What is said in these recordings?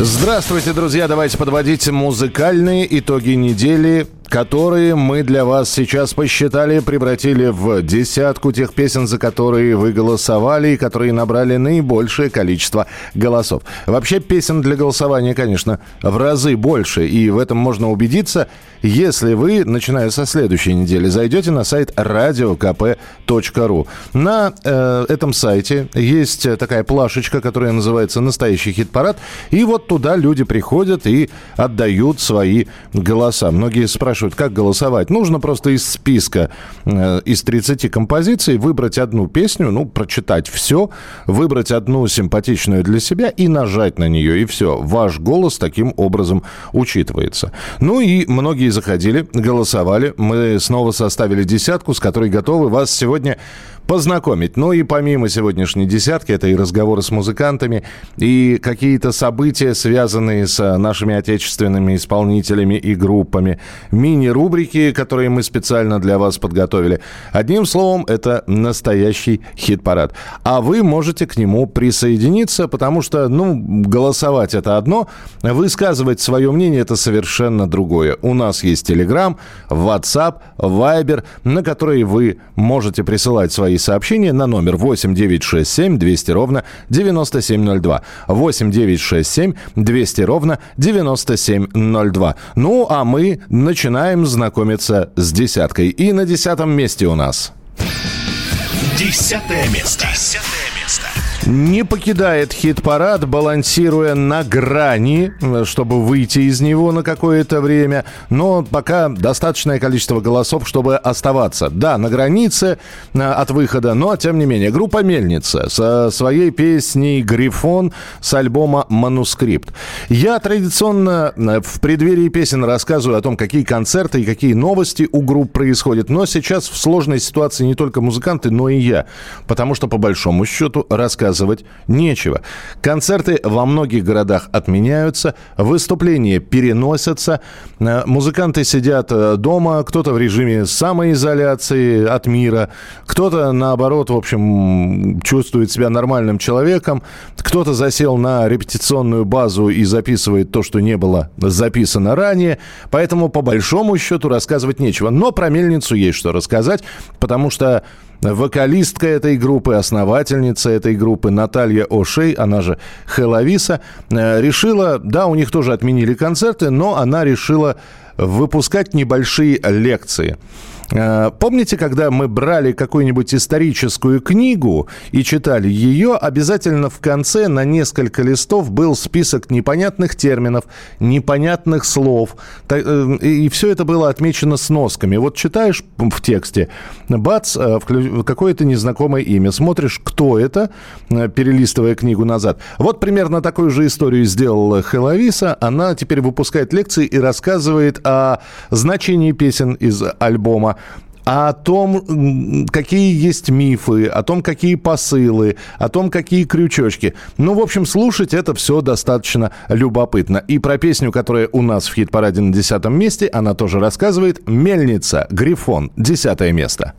Здравствуйте, друзья! Давайте подводить музыкальные итоги недели которые мы для вас сейчас посчитали, превратили в десятку тех песен, за которые вы голосовали и которые набрали наибольшее количество голосов. Вообще песен для голосования, конечно, в разы больше, и в этом можно убедиться, если вы, начиная со следующей недели, зайдете на сайт radiokp.ru. На э, этом сайте есть такая плашечка, которая называется «Настоящий хит-парад», и вот туда люди приходят и отдают свои голоса. Многие спрашивают, спрашивают, как голосовать. Нужно просто из списка, э, из 30 композиций выбрать одну песню, ну, прочитать все, выбрать одну симпатичную для себя и нажать на нее, и все. Ваш голос таким образом учитывается. Ну и многие заходили, голосовали. Мы снова составили десятку, с которой готовы вас сегодня познакомить. Ну и помимо сегодняшней десятки, это и разговоры с музыкантами, и какие-то события, связанные с нашими отечественными исполнителями и группами, мини-рубрики, которые мы специально для вас подготовили. Одним словом, это настоящий хит-парад. А вы можете к нему присоединиться, потому что, ну, голосовать это одно, высказывать свое мнение это совершенно другое. У нас есть Telegram, WhatsApp, Viber, на которые вы можете присылать свои сообщения на номер 8 967 200 ровно 9702. 8 967 200 ровно 9702. Ну, а мы начинаем знакомиться с десяткой. И на десятом месте у нас... Десятое место. Десятое не покидает хит-парад, балансируя на грани, чтобы выйти из него на какое-то время. Но пока достаточное количество голосов, чтобы оставаться. Да, на границе э, от выхода, но тем не менее. Группа «Мельница» со своей песней «Грифон» с альбома «Манускрипт». Я традиционно э, в преддверии песен рассказываю о том, какие концерты и какие новости у групп происходят. Но сейчас в сложной ситуации не только музыканты, но и я. Потому что, по большому счету, рассказываю рассказывать нечего. Концерты во многих городах отменяются, выступления переносятся, э, музыканты сидят э, дома, кто-то в режиме самоизоляции от мира, кто-то, наоборот, в общем, чувствует себя нормальным человеком, кто-то засел на репетиционную базу и записывает то, что не было записано ранее, поэтому, по большому счету, рассказывать нечего. Но про мельницу есть что рассказать, потому что Вокалистка этой группы, основательница этой группы Наталья Ошей, она же Хеловиса, э, решила, да, у них тоже отменили концерты, но она решила выпускать небольшие лекции. Э, помните, когда мы брали какую-нибудь историческую книгу и читали ее, обязательно в конце на несколько листов был список непонятных терминов, непонятных слов, э, и все это было отмечено сносками. Вот читаешь в тексте, бац, э, какое-то незнакомое имя, смотришь, кто это, перелистывая книгу назад. Вот примерно такую же историю сделала Хеловиса. Она теперь выпускает лекции и рассказывает о значении песен из альбома, о том, какие есть мифы, о том, какие посылы, о том, какие крючочки. Ну, в общем, слушать это все достаточно любопытно. И про песню, которая у нас в хит-параде на десятом месте, она тоже рассказывает. «Мельница», «Грифон», десятое место. Место.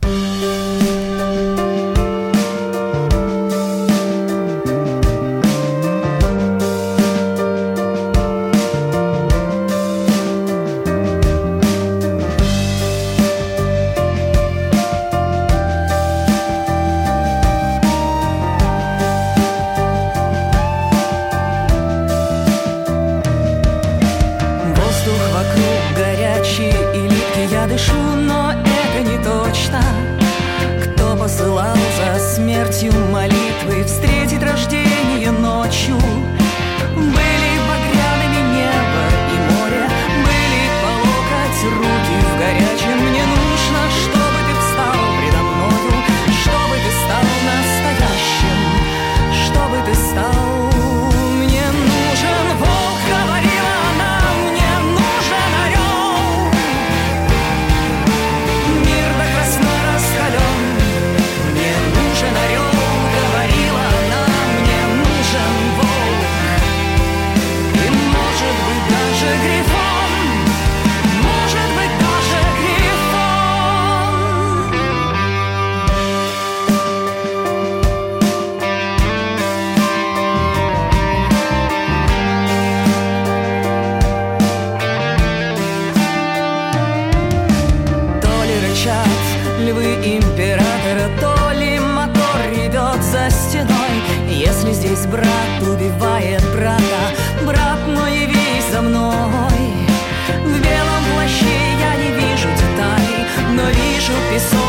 императора, то ли мотор ревет за стеной. Если здесь брат убивает брата, брат, ну явись за мной. В белом плаще я не вижу деталей, но вижу песок.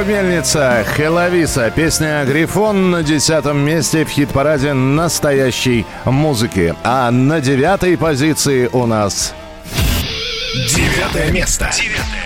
Группа «Мельница», «Хеловиса», песня «Грифон» на десятом месте в хит-параде настоящей музыки. А на девятой позиции у нас Девятое место. Девятое.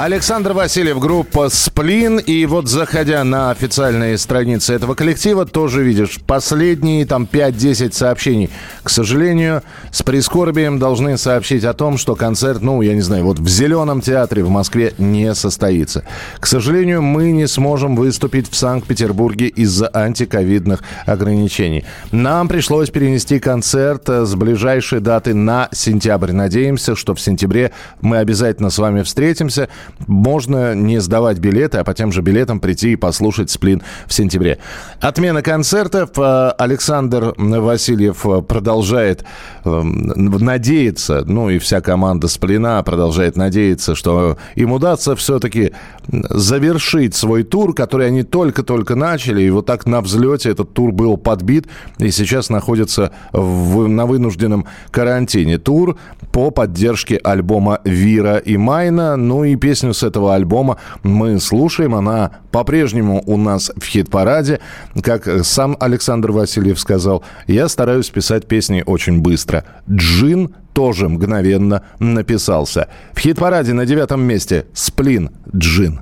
Александр Васильев, группа «Сплин». И вот заходя на официальные страницы этого коллектива, тоже видишь последние там 5-10 сообщений. К сожалению, с прискорбием должны сообщить о том, что концерт, ну, я не знаю, вот в Зеленом театре в Москве не состоится. К сожалению, мы не сможем выступить в Санкт-Петербурге из-за антиковидных ограничений. Нам пришлось перенести концерт э, с ближайшей даты на сентябрь. Надеемся, что в сентябре мы обязательно с вами встретимся. Можно не сдавать билеты, а по тем же билетам прийти и послушать «Сплин» в сентябре. Отмена концертов. Э, Александр Васильев э, продолжает э, надеяться, ну и вся команда «Сплина» продолжает надеяться, что им удастся все-таки завершить свой тур, который они только-только начали, и вот так на взлете этот тур был подбит, и сейчас находится в- на вынужденном карантине. Тур по поддержке альбома «Вира и Майна», ну и песню с этого альбома мы слушаем, она по-прежнему у нас в хит-параде, как сам Александр Васильев сказал, я стараюсь писать песни очень быстро. «Джин» тоже мгновенно написался. В хит-параде на девятом месте «Сплин Джин».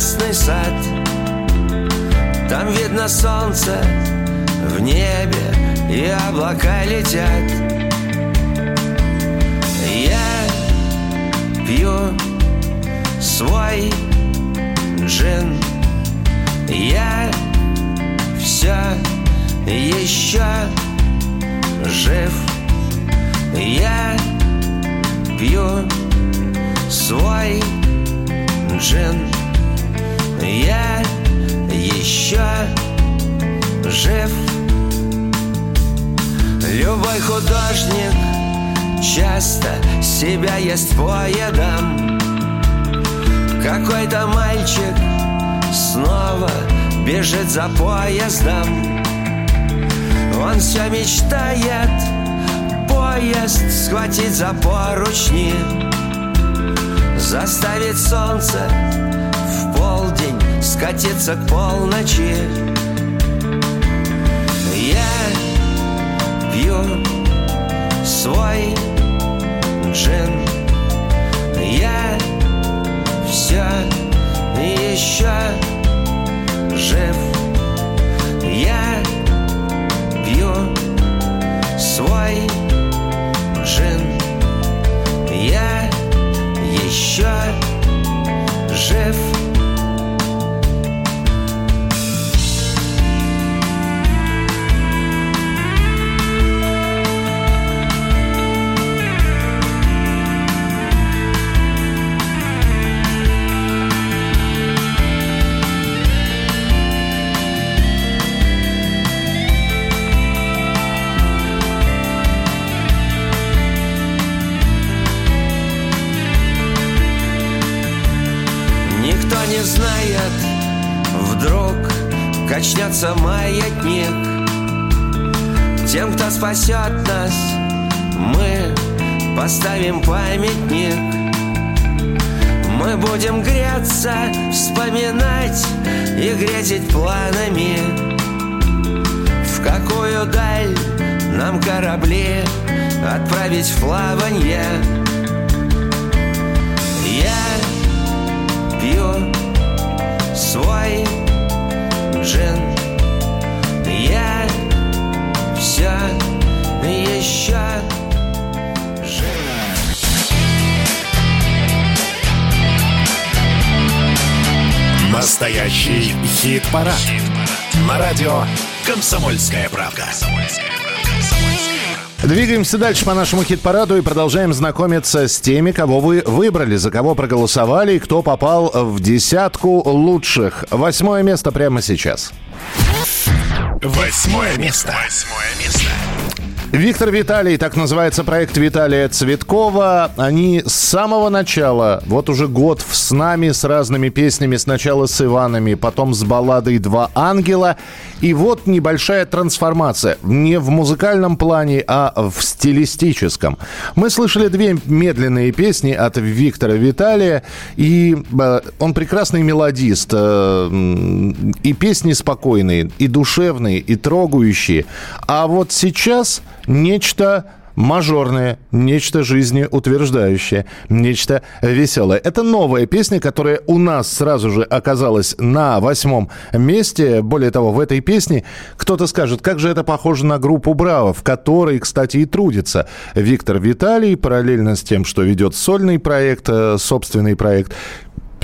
Прекрасный сад. Там видно солнце в небе и облака летят. Я пью свой джин. Я все еще жив. Я пью свой джин Я еще жив. Любой художник часто себя ест поедом Какой-то мальчик снова бежит за поездом. Он все мечтает поезд схватить за поручни Заставить солнце скатиться к полночи. Я пью свой джин. Я все еще жив. Я пью свой джин. Я еще жив спасет нас, мы поставим памятник. Мы будем греться, вспоминать и грезить планами. В какую даль нам корабли отправить в плаванье Я пью свой джин Настоящий хит-парад. Хит На радио «Комсомольская правка». Двигаемся дальше по нашему хит-параду и продолжаем знакомиться с теми, кого вы выбрали, за кого проголосовали и кто попал в десятку лучших. Восьмое место прямо сейчас. Восьмое место. Восьмое место. Виктор Виталий, так называется проект Виталия Цветкова. Они с самого начала, вот уже год с нами, с разными песнями. Сначала с Иванами, потом с балладой «Два ангела». И вот небольшая трансформация. Не в музыкальном плане, а в стилистическом. Мы слышали две медленные песни от Виктора Виталия. И э, он прекрасный мелодист. Э, и песни спокойные, и душевные, и трогающие. А вот сейчас нечто мажорное, нечто жизнеутверждающее, нечто веселое. Это новая песня, которая у нас сразу же оказалась на восьмом месте. Более того, в этой песне кто-то скажет, как же это похоже на группу «Браво», в которой, кстати, и трудится Виктор Виталий, параллельно с тем, что ведет сольный проект, э, собственный проект.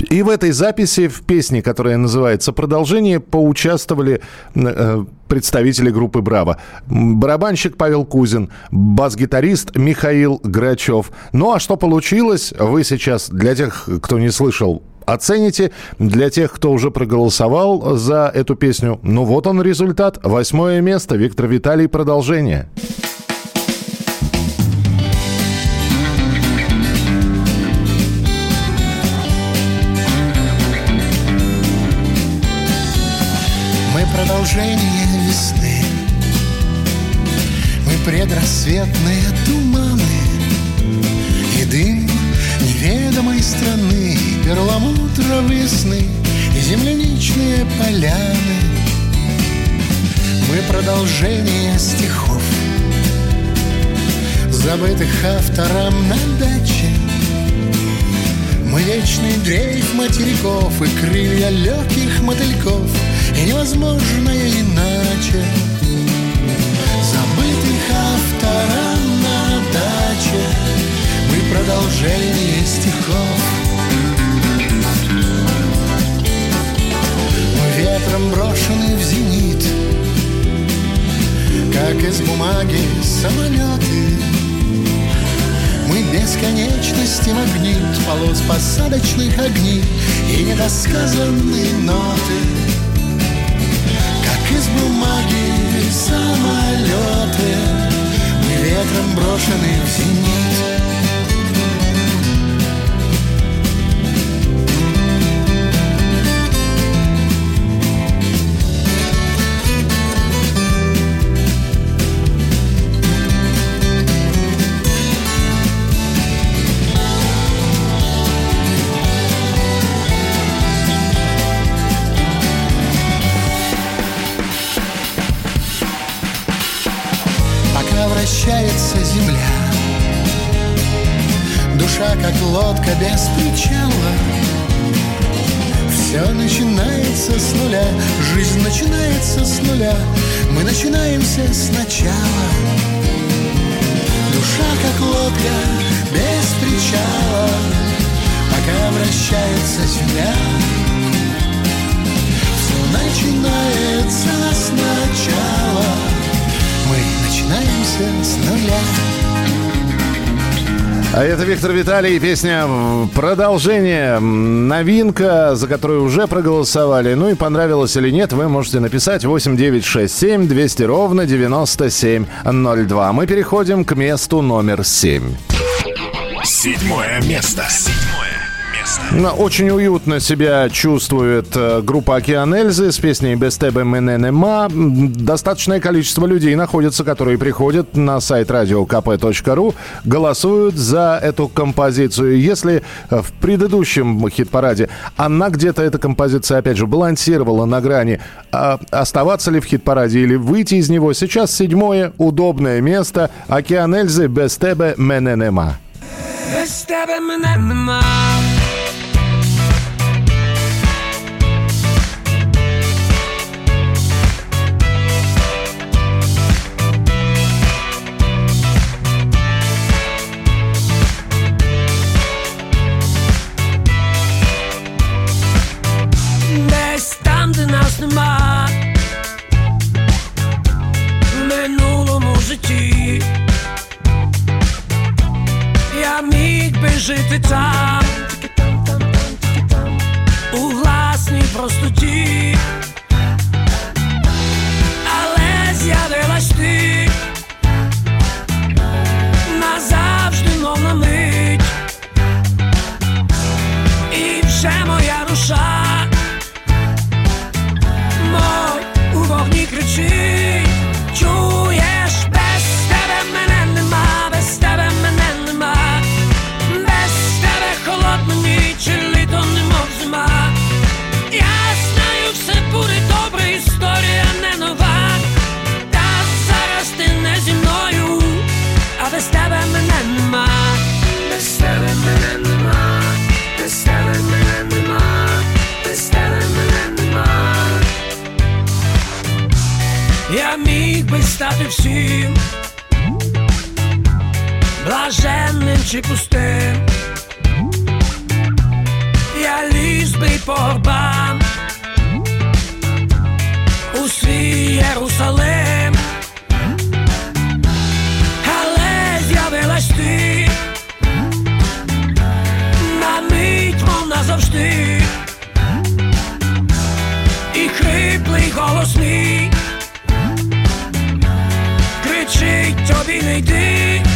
И в этой записи, в песне, которая называется «Продолжение», поучаствовали э, представители группы «Браво». Барабанщик Павел Кузин, бас-гитарист Михаил Грачев. Ну а что получилось, вы сейчас, для тех, кто не слышал, оцените. Для тех, кто уже проголосовал за эту песню, ну вот он результат. Восьмое место. Виктор Виталий. Продолжение. Продолжение. Предрассветные туманы И дым неведомой страны И перламутровые сны И земляничные поляны. Мы продолжение стихов Забытых автором на даче. Мы вечный дрейф материков И крылья легких мотыльков — и невозможное иначе бумаги самолеты. Мы бесконечности магнит полос посадочных огней и недосказанные ноты. Из бумаги самолеты Мы ветром брошены в зенит как лодка без причала. Все начинается с нуля Жизнь начинается с нуля. Мы начинаемся сначала. Душа, как лодка без причала. Пока вращается земля. Все начинается сначала. Мы начинаемся с нуля. А это Виктор Виталий, песня «Продолжение». Новинка, за которую уже проголосовали. Ну и понравилось или нет, вы можете написать 8967 200 ровно 9702. Мы переходим к месту номер 7. Седьмое место. Седьмое Ну, Очень уютно себя чувствует э, группа «Океан Эльзы» с песней «Без тебе мене нема». Достаточное количество людей находится, которые приходят на сайт radiokp.ru, голосуют за эту композицию. Если э, в предыдущем хит-параде она где-то, эта композиция, опять же, балансировала на грани, а оставаться ли в хит-параде или выйти из него, сейчас седьмое удобное место «Океан Эльзы» «Без тебе мене нема». Без тебе мене. Минулому житті. Я міг би жити там. У власній простоті. Але з'явилась ти. Назавжди, мов мить. І вже моя душа стати всім блаженним чи пустим. Я ліз би по горбам у свій Єрусалим, але з'явилась ти на мить, мов назавжди, і хриплий голос every day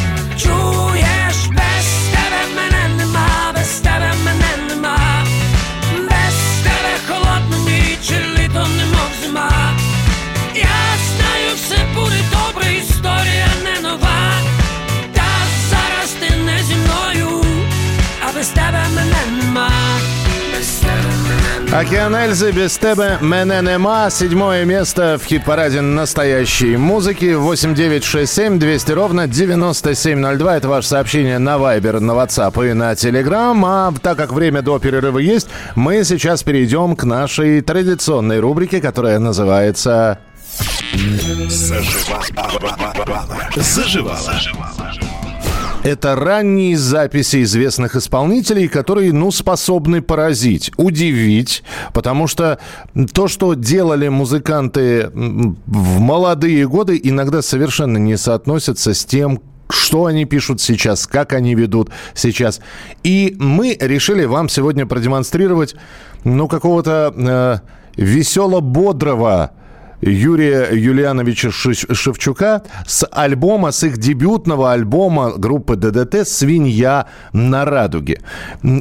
Океан Эльзы без тебе мене нема. Седьмое место в хит-параде настоящей музыки. 8967 200 ровно 9702. Это ваше сообщение на Viber, на WhatsApp и на Telegram. А так как время до перерыва есть, мы сейчас перейдем к нашей традиционной рубрике, которая называется... Заживала. Это ранние записи известных исполнителей, которые, ну, способны поразить, удивить, потому что то, что делали музыканты в молодые годы, иногда совершенно не соотносится с тем, что они пишут сейчас, как они ведут сейчас. И мы решили вам сегодня продемонстрировать, ну, какого-то э, весело-бодрого Юрия Юлиановича Шевчука с альбома, с их дебютного альбома группы ДДТ «Свинья на радуге».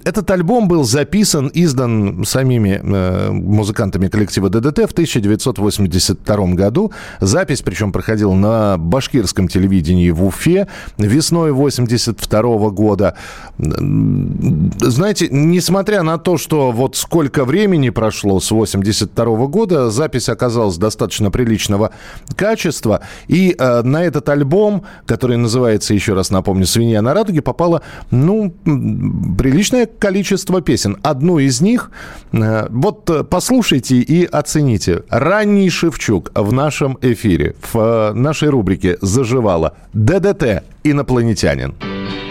Этот альбом был записан, издан самими э, музыкантами коллектива ДДТ в 1982 году. Запись, причем, проходила на башкирском телевидении в Уфе весной 82 года. Знаете, несмотря на то, что вот сколько времени прошло с 82 года, запись оказалась достаточно приличного качества. И э, на этот альбом, который называется, еще раз напомню, «Свинья на радуге», попало, ну, приличное количество песен. Одну из них, э, вот э, послушайте и оцените. Ранний Шевчук в нашем эфире, в э, нашей рубрике «Заживала». ДДТ «Инопланетянин». Разверлось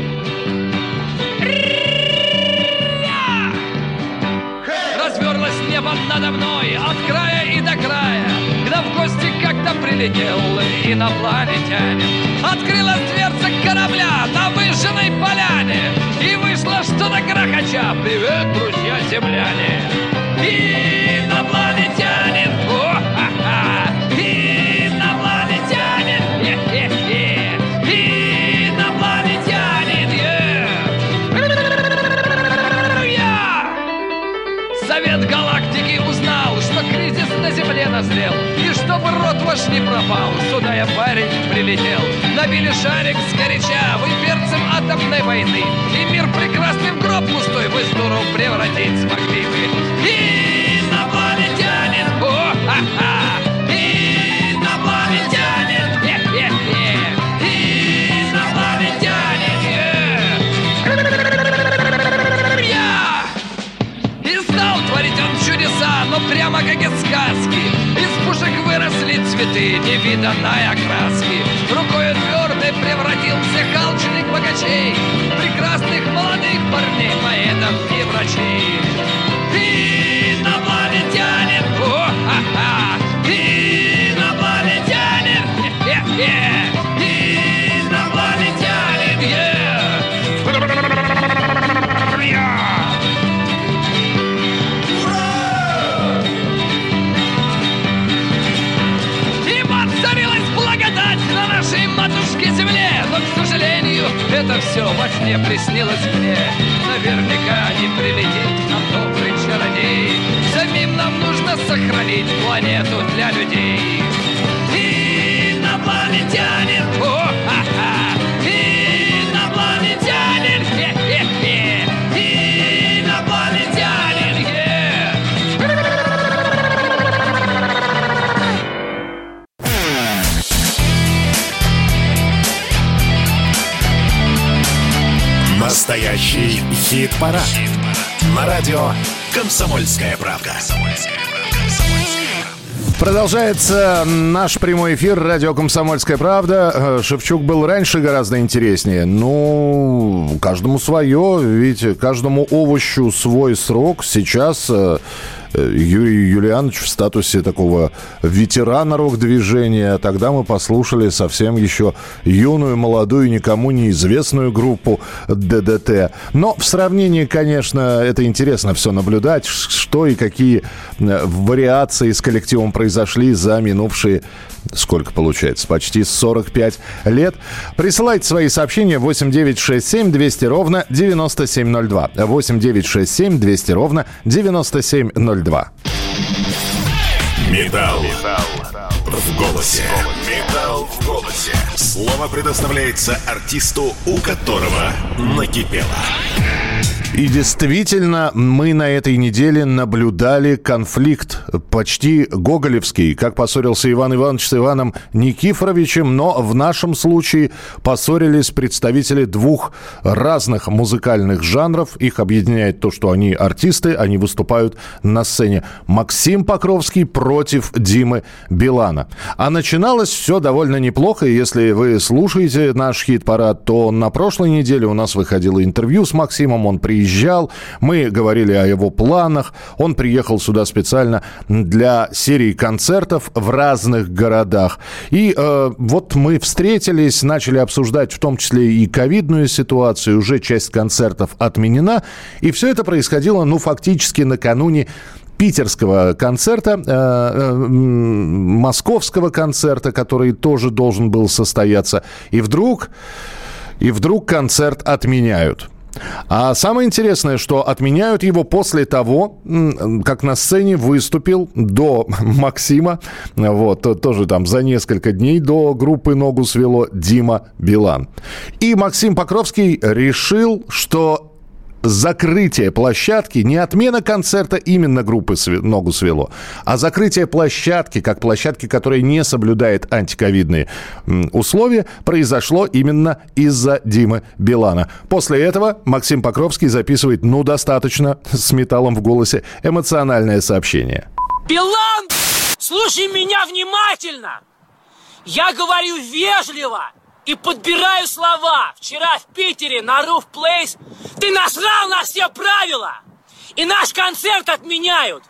прилетел инопланетянин Открылась дверца корабля на выжженной поляне И вышло что-то грохоча Привет, друзья земляне. Инопланетянин не пропал? Сюда я парень прилетел. Набили шарик сгоряча Вы перцем атомной войны. И мир прекрасный в гроб пустой Вы с дуру превратить смогли бы. Инопланетянин чудеса, но прямо как из сказки. Из пушек выросли цветы невиданной окраски. Рукой твердой превратил всех алчных богачей. Прекрасных молодых парней, поэтов и врачей это все во сне приснилось мне. Наверняка не прилетит нам добрый чародей Самим нам нужно сохранить планету для людей. Инопланетянин, о-ха-ха Настоящий хит-парад. На радио «Комсомольская правда». Продолжается наш прямой эфир радио «Комсомольская правда». Э, Шевчук был раньше гораздо интереснее. Ну, каждому свое, ведь каждому овощу свой срок. Сейчас э, э, Юрий Юлианович в статусе такого ветерана рок-движения. Тогда мы послушали совсем еще юную, молодую, никому неизвестную группу ДДТ. Но в сравнении, конечно, это интересно все наблюдать, что и какие э, вариации с коллективом произошли за минувшие, сколько получается, почти 45 лет. Присылайте свои сообщения 8967 200 ровно 9702. 8967 200 ровно 9702. Металл. В голосе. Металл в голосе. Слово предоставляется артисту, у которого накипело. И действительно, мы на этой неделе наблюдали конфликт почти гоголевский, как поссорился Иван Иванович с Иваном Никифоровичем, но в нашем случае поссорились представители двух разных музыкальных жанров. Их объединяет то, что они артисты, они выступают на сцене. Максим Покровский против Димы Билана. А начиналось все довольно неплохо. Если вы слушаете наш хит-парад, то на прошлой неделе у нас выходило интервью с Максимом. Он приезжал, мы говорили о его планах. Он приехал сюда специально для серии концертов в разных городах. И э, вот мы встретились, начали обсуждать в том числе и ковидную ситуацию. Уже часть концертов отменена. И все это происходило, ну, фактически накануне питерского концерта, э, э, московского концерта, который тоже должен был состояться. И вдруг, и вдруг концерт отменяют. А самое интересное, что отменяют его после того, как на сцене выступил до Максима, вот, то- тоже там за несколько дней до группы «Ногу свело» Дима Билан. И Максим Покровский решил, что закрытие площадки, не отмена концерта именно группы «Све- «Ногу свело», а закрытие площадки, как площадки, которая не соблюдает антиковидные условия, произошло именно из-за Димы Билана. После этого Максим Покровский записывает, ну, достаточно, с металлом в голосе, эмоциональное сообщение. Билан, слушай меня внимательно. Я говорю вежливо и подбираю слова. Вчера в Питере на Roof Place ты насрал на все правила. И наш концерт отменяют.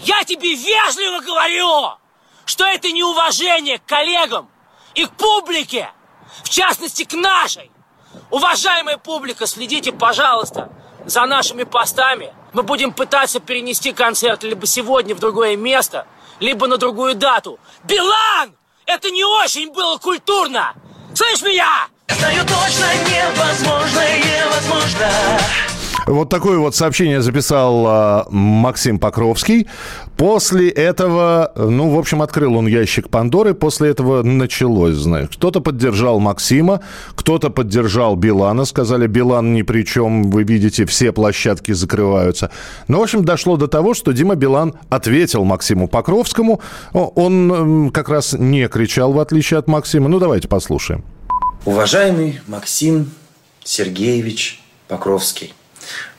Я тебе вежливо говорю, что это неуважение к коллегам и к публике. В частности, к нашей. Уважаемая публика, следите, пожалуйста, за нашими постами. Мы будем пытаться перенести концерт либо сегодня в другое место, либо на другую дату. Билан! Это не очень было культурно! Слышь меня? Знаю точно невозможно, невозможно Вот такое вот сообщение записал а, Максим Покровский. После этого, ну, в общем, открыл он ящик Пандоры. После этого началось, знаешь. Кто-то поддержал Максима, кто-то поддержал Билана. Сказали, Билан ни при чем, вы видите, все площадки закрываются. Ну, в общем, дошло до того, что Дима Билан ответил Максиму Покровскому. Он как раз не кричал, в отличие от Максима. Ну, давайте послушаем. Уважаемый Максим Сергеевич Покровский,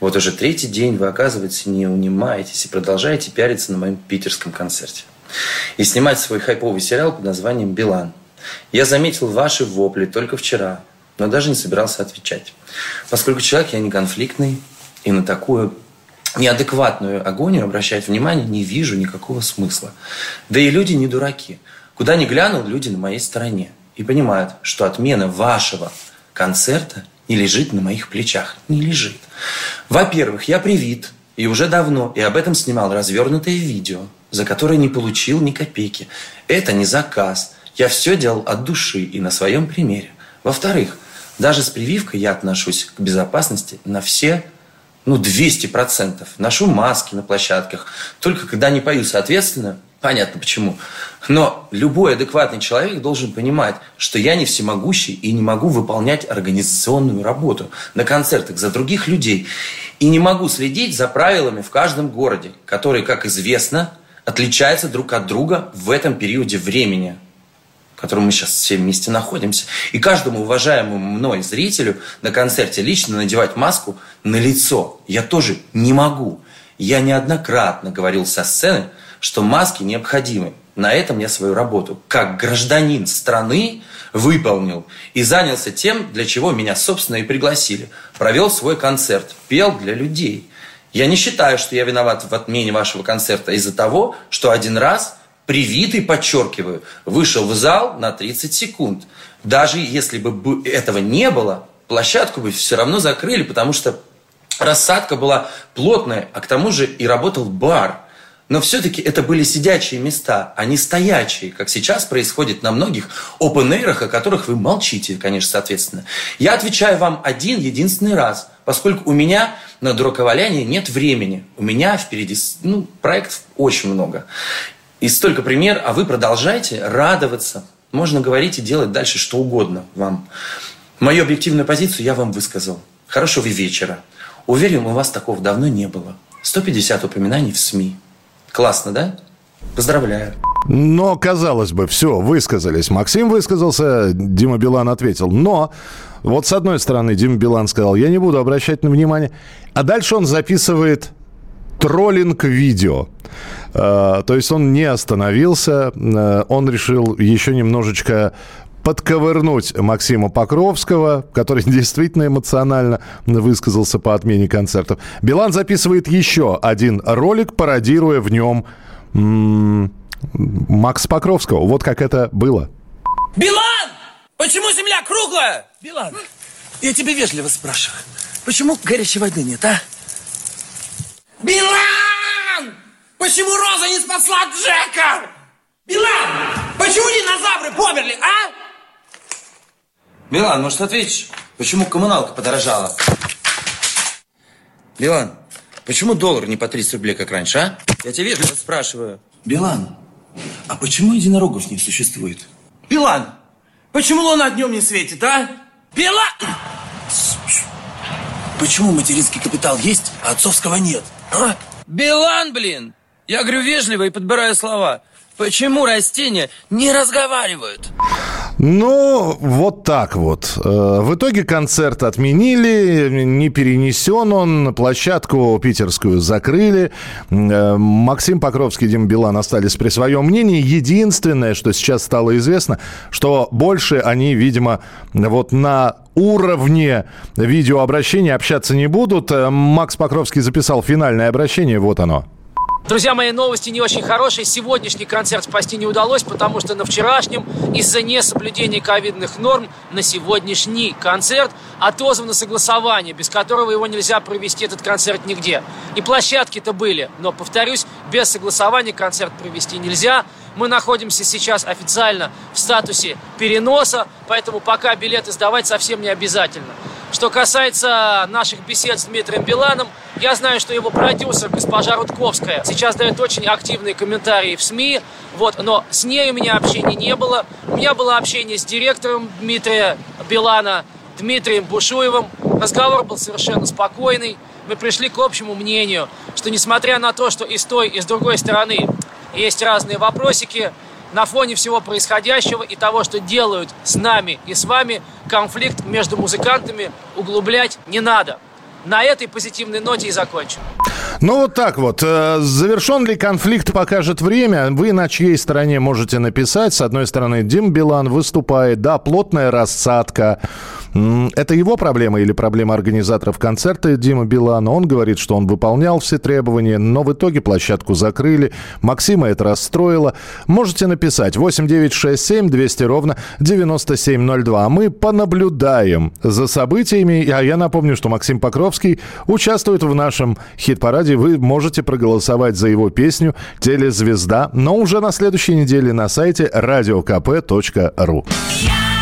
вот уже третий день вы, оказывается, не унимаетесь и продолжаете пиариться на моем питерском концерте. И снимать свой хайповый сериал под названием «Билан». Я заметил ваши вопли только вчера, но даже не собирался отвечать. Поскольку человек я не конфликтный, и на такую неадекватную агонию обращать внимание не вижу никакого смысла. Да и люди не дураки. Куда ни глянул, люди на моей стороне. И понимают, что отмена вашего концерта не лежит на моих плечах. Не лежит. Во-первых, я привит, и уже давно, и об этом снимал развернутое видео, за которое не получил ни копейки. Это не заказ. Я все делал от души и на своем примере. Во-вторых, даже с прививкой я отношусь к безопасности на все, ну, 200%. Ношу маски на площадках. Только когда не пою, соответственно, понятно почему. Но любой адекватный человек должен понимать, что я не всемогущий и не могу выполнять организационную работу на концертах за других людей. И не могу следить за правилами в каждом городе, которые, как известно, отличаются друг от друга в этом периоде времени в котором мы сейчас все вместе находимся. И каждому уважаемому мной зрителю на концерте лично надевать маску на лицо я тоже не могу. Я неоднократно говорил со сцены, что маски необходимы. На этом я свою работу как гражданин страны выполнил и занялся тем, для чего меня, собственно, и пригласили. Провел свой концерт, пел для людей. Я не считаю, что я виноват в отмене вашего концерта из-за того, что один раз – привитый, подчеркиваю, вышел в зал на 30 секунд. Даже если бы этого не было, площадку бы все равно закрыли, потому что рассадка была плотная, а к тому же и работал бар. Но все-таки это были сидячие места, а не стоячие, как сейчас происходит на многих open о которых вы молчите, конечно, соответственно. Я отвечаю вам один единственный раз, поскольку у меня на дураковаляние нет времени. У меня впереди ну, проектов очень много. И столько пример, а вы продолжайте радоваться. Можно говорить и делать дальше что угодно вам. Мою объективную позицию я вам высказал. Хорошего вечера. Уверен, у вас такого давно не было. 150 упоминаний в СМИ. Классно, да? Поздравляю. Но, казалось бы, все, высказались. Максим высказался, Дима Билан ответил. Но, вот с одной стороны, Дима Билан сказал, я не буду обращать на внимание. А дальше он записывает троллинг видео. Э, то есть он не остановился, э, он решил еще немножечко подковырнуть Максима Покровского, который действительно эмоционально высказался по отмене концертов. Билан записывает еще один ролик, пародируя в нем м- Макса Покровского. Вот как это было. Билан! Почему земля круглая? Билан, я тебе вежливо спрашиваю. Почему горячей воды нет, а? Билан! Почему Роза не спасла Джека? Билан! Почему динозавры померли, а? Билан, может ответишь, почему коммуналка подорожала? Билан, почему доллар не по 30 рублей, как раньше, а? Я тебя вежливо спрашиваю. Билан, а почему единорогов не существует? Билан, почему луна днем не светит, а? Билан! Почему материнский капитал есть, а отцовского нет? А? Билан, блин! Я говорю вежливо и подбираю слова. Почему растения не разговаривают? Ну, вот так вот. Э, в итоге концерт отменили, не перенесен он, площадку питерскую закрыли. Э, Максим Покровский и Дима Билан остались при своем мнении. Единственное, что сейчас стало известно, что больше они, видимо, вот на уровне видеообращения общаться не будут. Э, Макс Покровский записал финальное обращение, вот оно. Друзья мои, новости не очень хорошие. Сегодняшний концерт спасти не удалось, потому что на вчерашнем из-за несоблюдения ковидных норм на сегодняшний концерт отозвано согласование, без которого его нельзя провести этот концерт нигде. И площадки-то были, но, повторюсь, без согласования концерт провести нельзя. Мы находимся сейчас официально в статусе переноса, поэтому пока билеты сдавать совсем не обязательно. Что касается наших бесед с Дмитрием Биланом, я знаю, что его продюсер, госпожа Рудковская, сейчас дает очень активные комментарии в СМИ, вот, но с ней у меня общения не было. У меня было общение с директором Дмитрия Билана, Дмитрием Бушуевым. Разговор был совершенно спокойный. Мы пришли к общему мнению, что несмотря на то, что и с той, и с другой стороны есть разные вопросики, на фоне всего происходящего и того, что делают с нами и с вами, конфликт между музыкантами углублять не надо. На этой позитивной ноте и закончим. Ну вот так вот. Э, завершен ли конфликт, покажет время. Вы на чьей стороне можете написать. С одной стороны, Дим Билан выступает. Да, плотная рассадка. Это его проблема или проблема организаторов концерта Дима Билана? Он говорит, что он выполнял все требования, но в итоге площадку закрыли. Максима это расстроило. Можете написать 8967 200 ровно 9702. А мы понаблюдаем за событиями. А я напомню, что Максим Покровский участвует в нашем хит-параде. Вы можете проголосовать за его песню «Телезвезда», но уже на следующей неделе на сайте radiokp.ru. Yeah!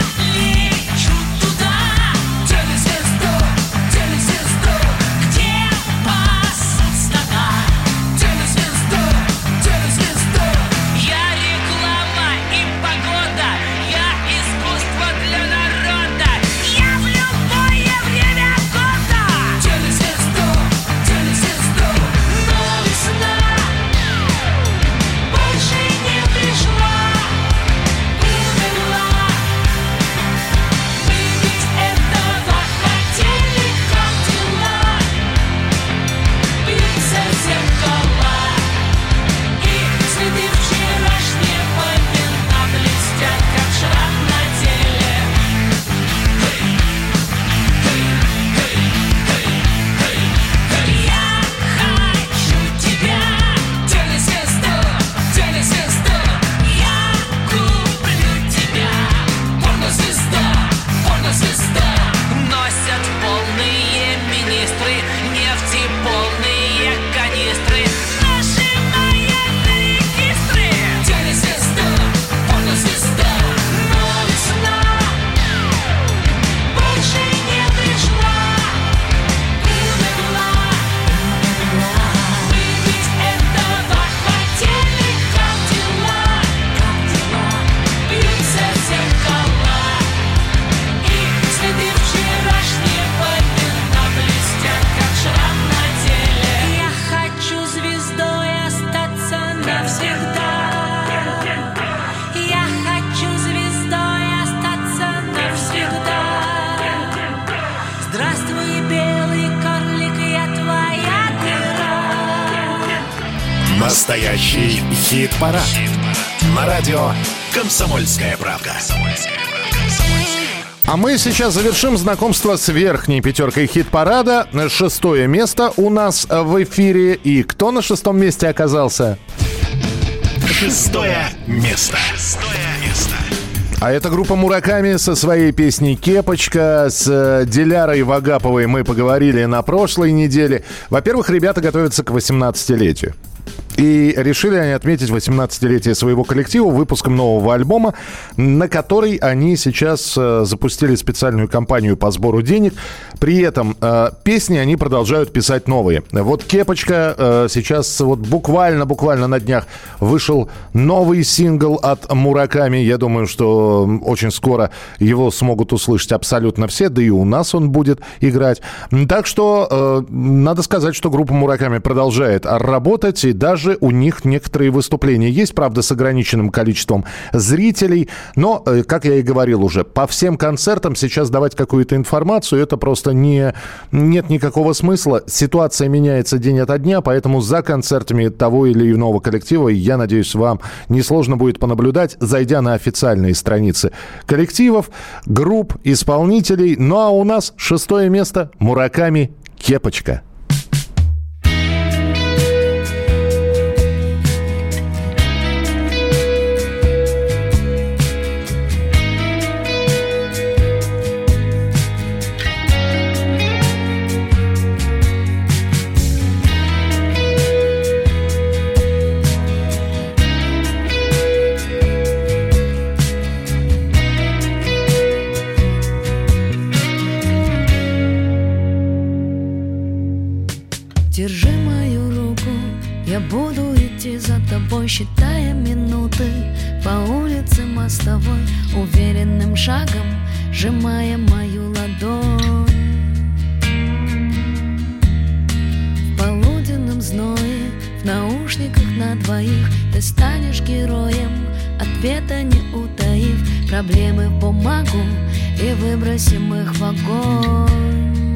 Хит-парад. На радио «Комсомольская правка». А мы сейчас завершим знакомство с верхней пятеркой хит-парада. Шестое место у нас в эфире. И кто на шестом месте оказался? Шестое место. Шестое место. А это группа Мураками со своей песней «Кепочка». С э, Дилярой Вагаповой мы поговорили на прошлой неделе. Во-первых, ребята готовятся к 18-летию. И решили они отметить 18-летие своего коллектива выпуском нового альбома, на который они сейчас э, запустили специальную кампанию по сбору денег. При этом э, песни они продолжают писать новые. Вот «Кепочка» э, сейчас вот буквально-буквально на днях вышел новый сингл от Мураками. Я думаю, что очень скоро его смогут услышать абсолютно все, да и у нас он будет играть. Так что надо сказать, что группа Мураками продолжает работать, и даже даже у них некоторые выступления есть, правда, с ограниченным количеством зрителей. Но, э, как я и говорил уже, по всем концертам сейчас давать какую-то информацию, это просто не, нет никакого смысла. Ситуация меняется день ото дня, поэтому за концертами того или иного коллектива, я надеюсь, вам несложно будет понаблюдать, зайдя на официальные страницы коллективов, групп, исполнителей. Ну а у нас шестое место Мураками Кепочка. Тобой, считая минуты. По улице мостовой, уверенным шагом Сжимая мою ладонь. В полуденном зное, в наушниках на двоих Ты станешь героем, ответа не утаив Проблемы в бумагу и выбросим их в огонь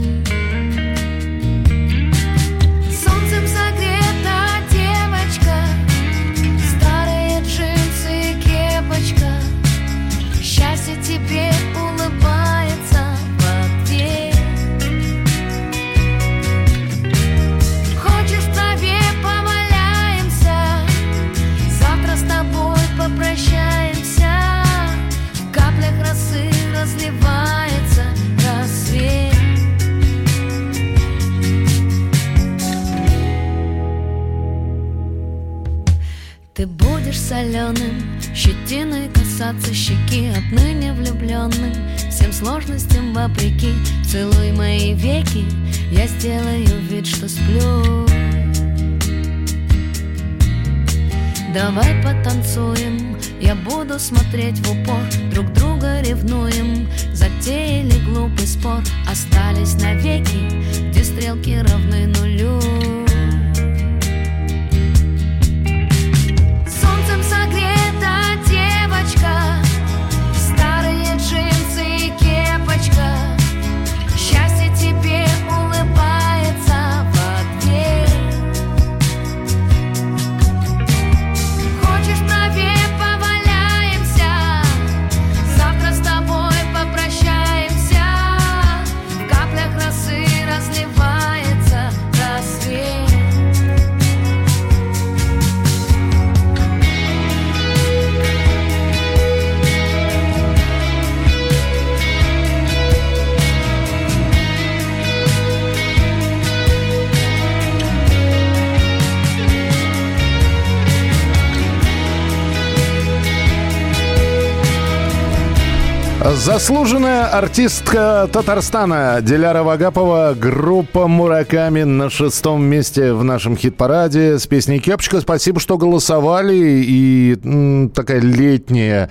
Заслуженная артистка Татарстана Диляра Вагапова, группа «Мураками» на шестом месте в нашем хит-параде с песней «Кепочка». Спасибо, что голосовали. И такая летняя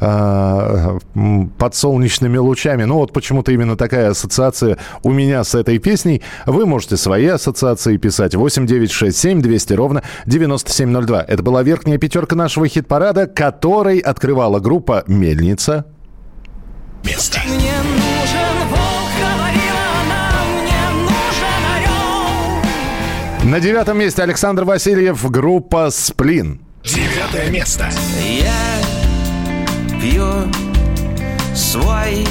а, под солнечными лучами. Ну вот почему-то именно такая ассоциация у меня с этой песней. Вы можете свои ассоциации писать. 8967 200 ровно 9702. Это была верхняя пятерка нашего хит-парада, которой открывала группа «Мельница». Место. Мне нужен волк, говорила она, мне нужен орел. На девятом месте Александр Васильев, группа «Сплин». Девятое место. Я пью свой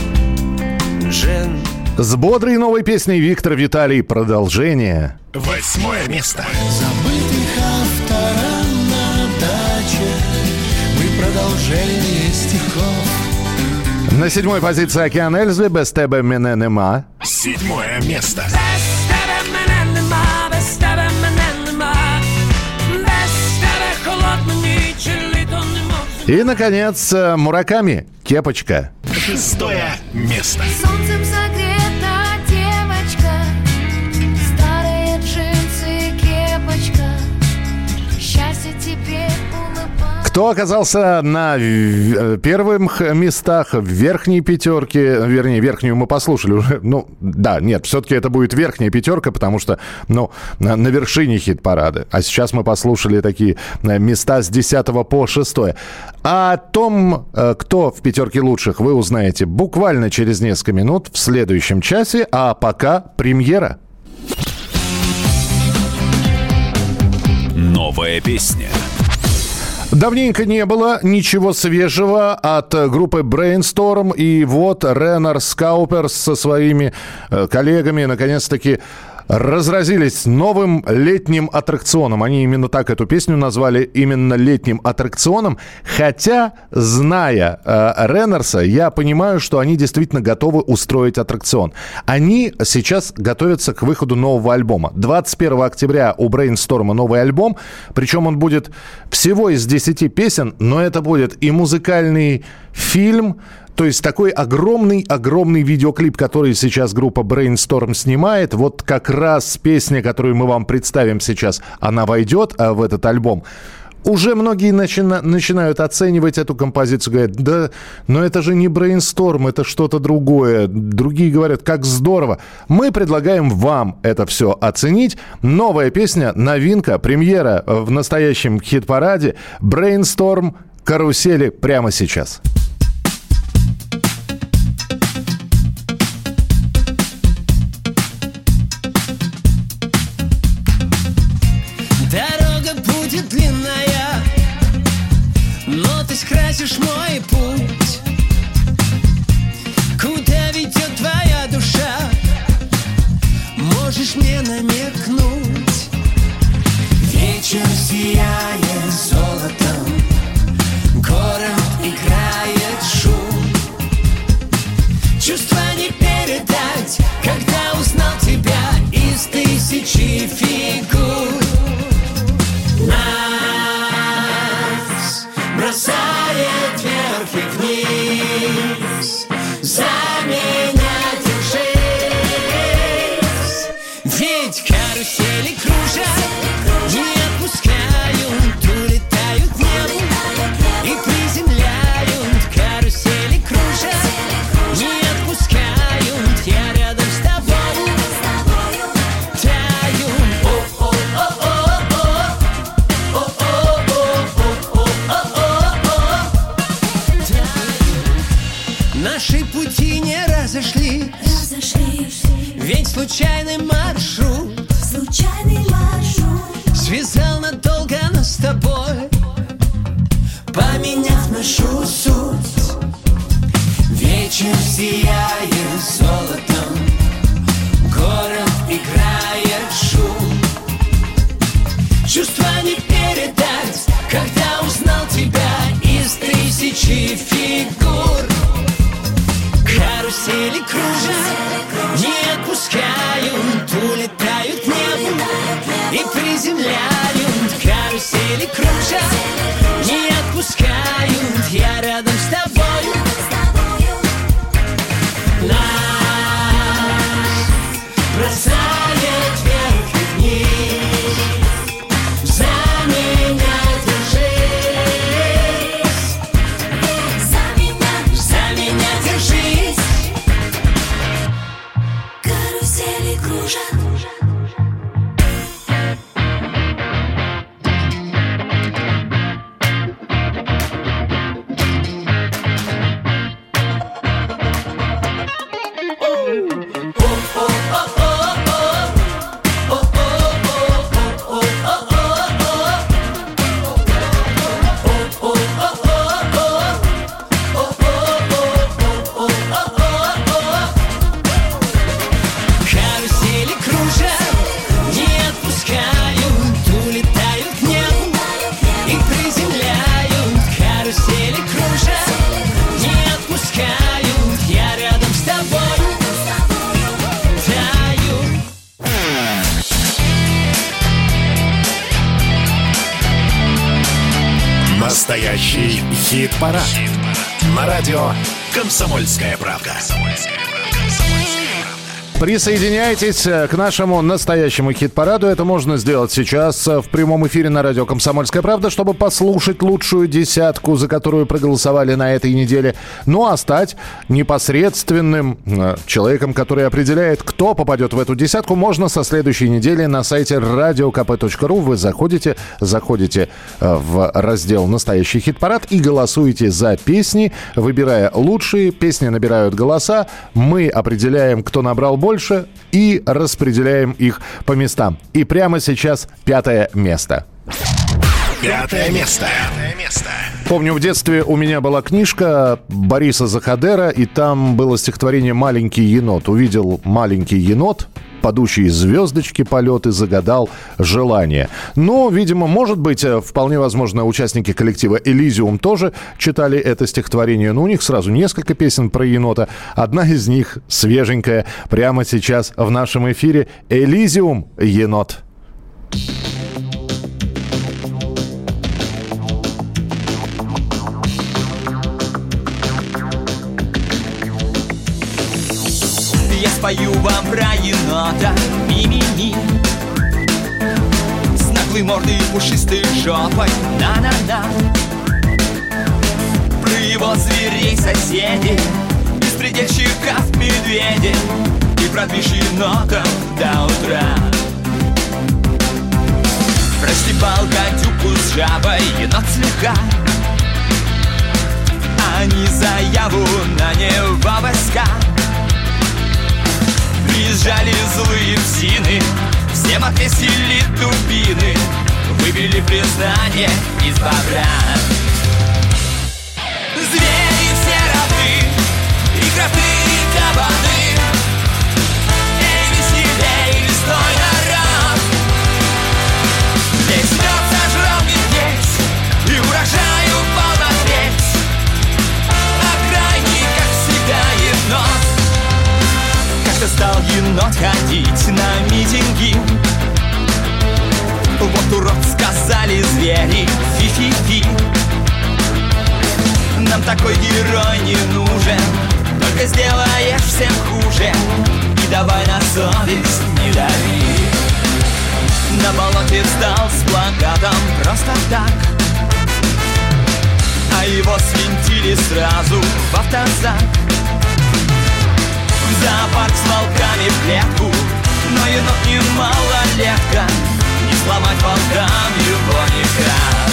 джин С бодрой новой песней Виктор Виталий «Продолжение». Восьмое место. Забытых автора на даче Мы продолжение стихов На седьмой позиции «Океан Эльзы» «Без тебе мене нема». Седьмое место. Без тебе мене нема, без тебе мене нема. Без тебе холодна ніч, і літо не може. И, наконец, э, «Мураками» «Кепочка». Шестое место. Солнцем Кто оказался на э, первых местах в верхней пятерке, вернее, верхнюю мы послушали уже, ну, да, нет, все-таки это будет верхняя пятерка, потому что, ну, на, на вершине хит-парада. А сейчас мы послушали такие э, места с 10 по 6. А о том, э, кто в пятерке лучших, вы узнаете буквально через несколько минут в следующем часе, а пока премьера. Новая песня. Давненько не было ничего свежего от группы Brainstorm. И вот Ренар Скауперс со своими э, коллегами наконец-таки разразились новым летним аттракционом. Они именно так эту песню назвали, именно летним аттракционом. Хотя, зная э, Реннерса, я понимаю, что они действительно готовы устроить аттракцион. Они сейчас готовятся к выходу нового альбома. 21 октября у Brainstorm новый альбом, причем он будет всего из 10 песен, но это будет и музыкальный фильм, То есть такой огромный-огромный видеоклип, который сейчас группа Brainstorm снимает, вот как раз песня, которую мы вам представим сейчас, она войдет а, в этот альбом уже многие начина, начинают оценивать эту композицию, говорят, да, но это же не брейнсторм, это что-то другое. Другие говорят, как здорово. Мы предлагаем вам это все оценить. Новая песня, новинка, премьера в настоящем хит-параде «Брейнсторм. Карусели» прямо сейчас. Ты скрасишь мой путь. Куда ведет твоя душа? Можешь мне намекнуть? Вечер сияет Присоединяйтесь э, к нашему настоящему хит-параду. Это можно сделать сейчас э, в прямом эфире на радио «Комсомольская правда», чтобы послушать лучшую десятку, за которую проголосовали на этой неделе. Ну а стать непосредственным э, человеком, который определяет, кто попадет в эту десятку, можно со следующей недели на сайте radiokp.ru. Вы заходите, заходите э, в раздел «Настоящий хит-парад» и голосуете за песни, выбирая лучшие. Песни набирают голоса. Мы определяем, кто набрал больше и распределяем их по местам. И прямо сейчас пятое место. Пятое место. Помню, в детстве у меня была книжка Бориса Захадера, и там было стихотворение «Маленький енот». Увидел маленький енот, падущие звездочки полеты, загадал желание. Но, видимо, может быть, э, вполне возможно, участники коллектива «Элизиум» тоже читали это стихотворение, но у них сразу несколько песен про енота. Одна из них свеженькая прямо сейчас в нашем эфире «Элизиум. Енот». Спою вам про енота Ми-ми-ми. С наглой мордой пушистой жопой. На-на-на. Про его зверей соседей. Беспредельщиков медведей И про движ енотов до утра. Простебал гадюку с жабой енот слегка. Они заяву на него войска Приезжали злые псины Всем отвесили дубины. Выбили признание из бобра Звери все равны И кроты, и кабаны. Эй, веселей, лесной Как-то стал енот ходить на митинги. Вот урок сказали звери Фи-фи-фи. Нам такой герой не нужен Только сделаешь всем хуже. И давай на совесть не дави. На болоте встал с плакатом просто так. А его свинтили сразу в автозак В зоопарк с волками в клетку Но енот не малолетка Не сломать волкам его никак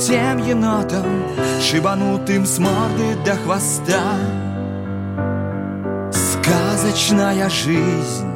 тем енотом Шибанутым с морды до хвоста. Сказочная жизнь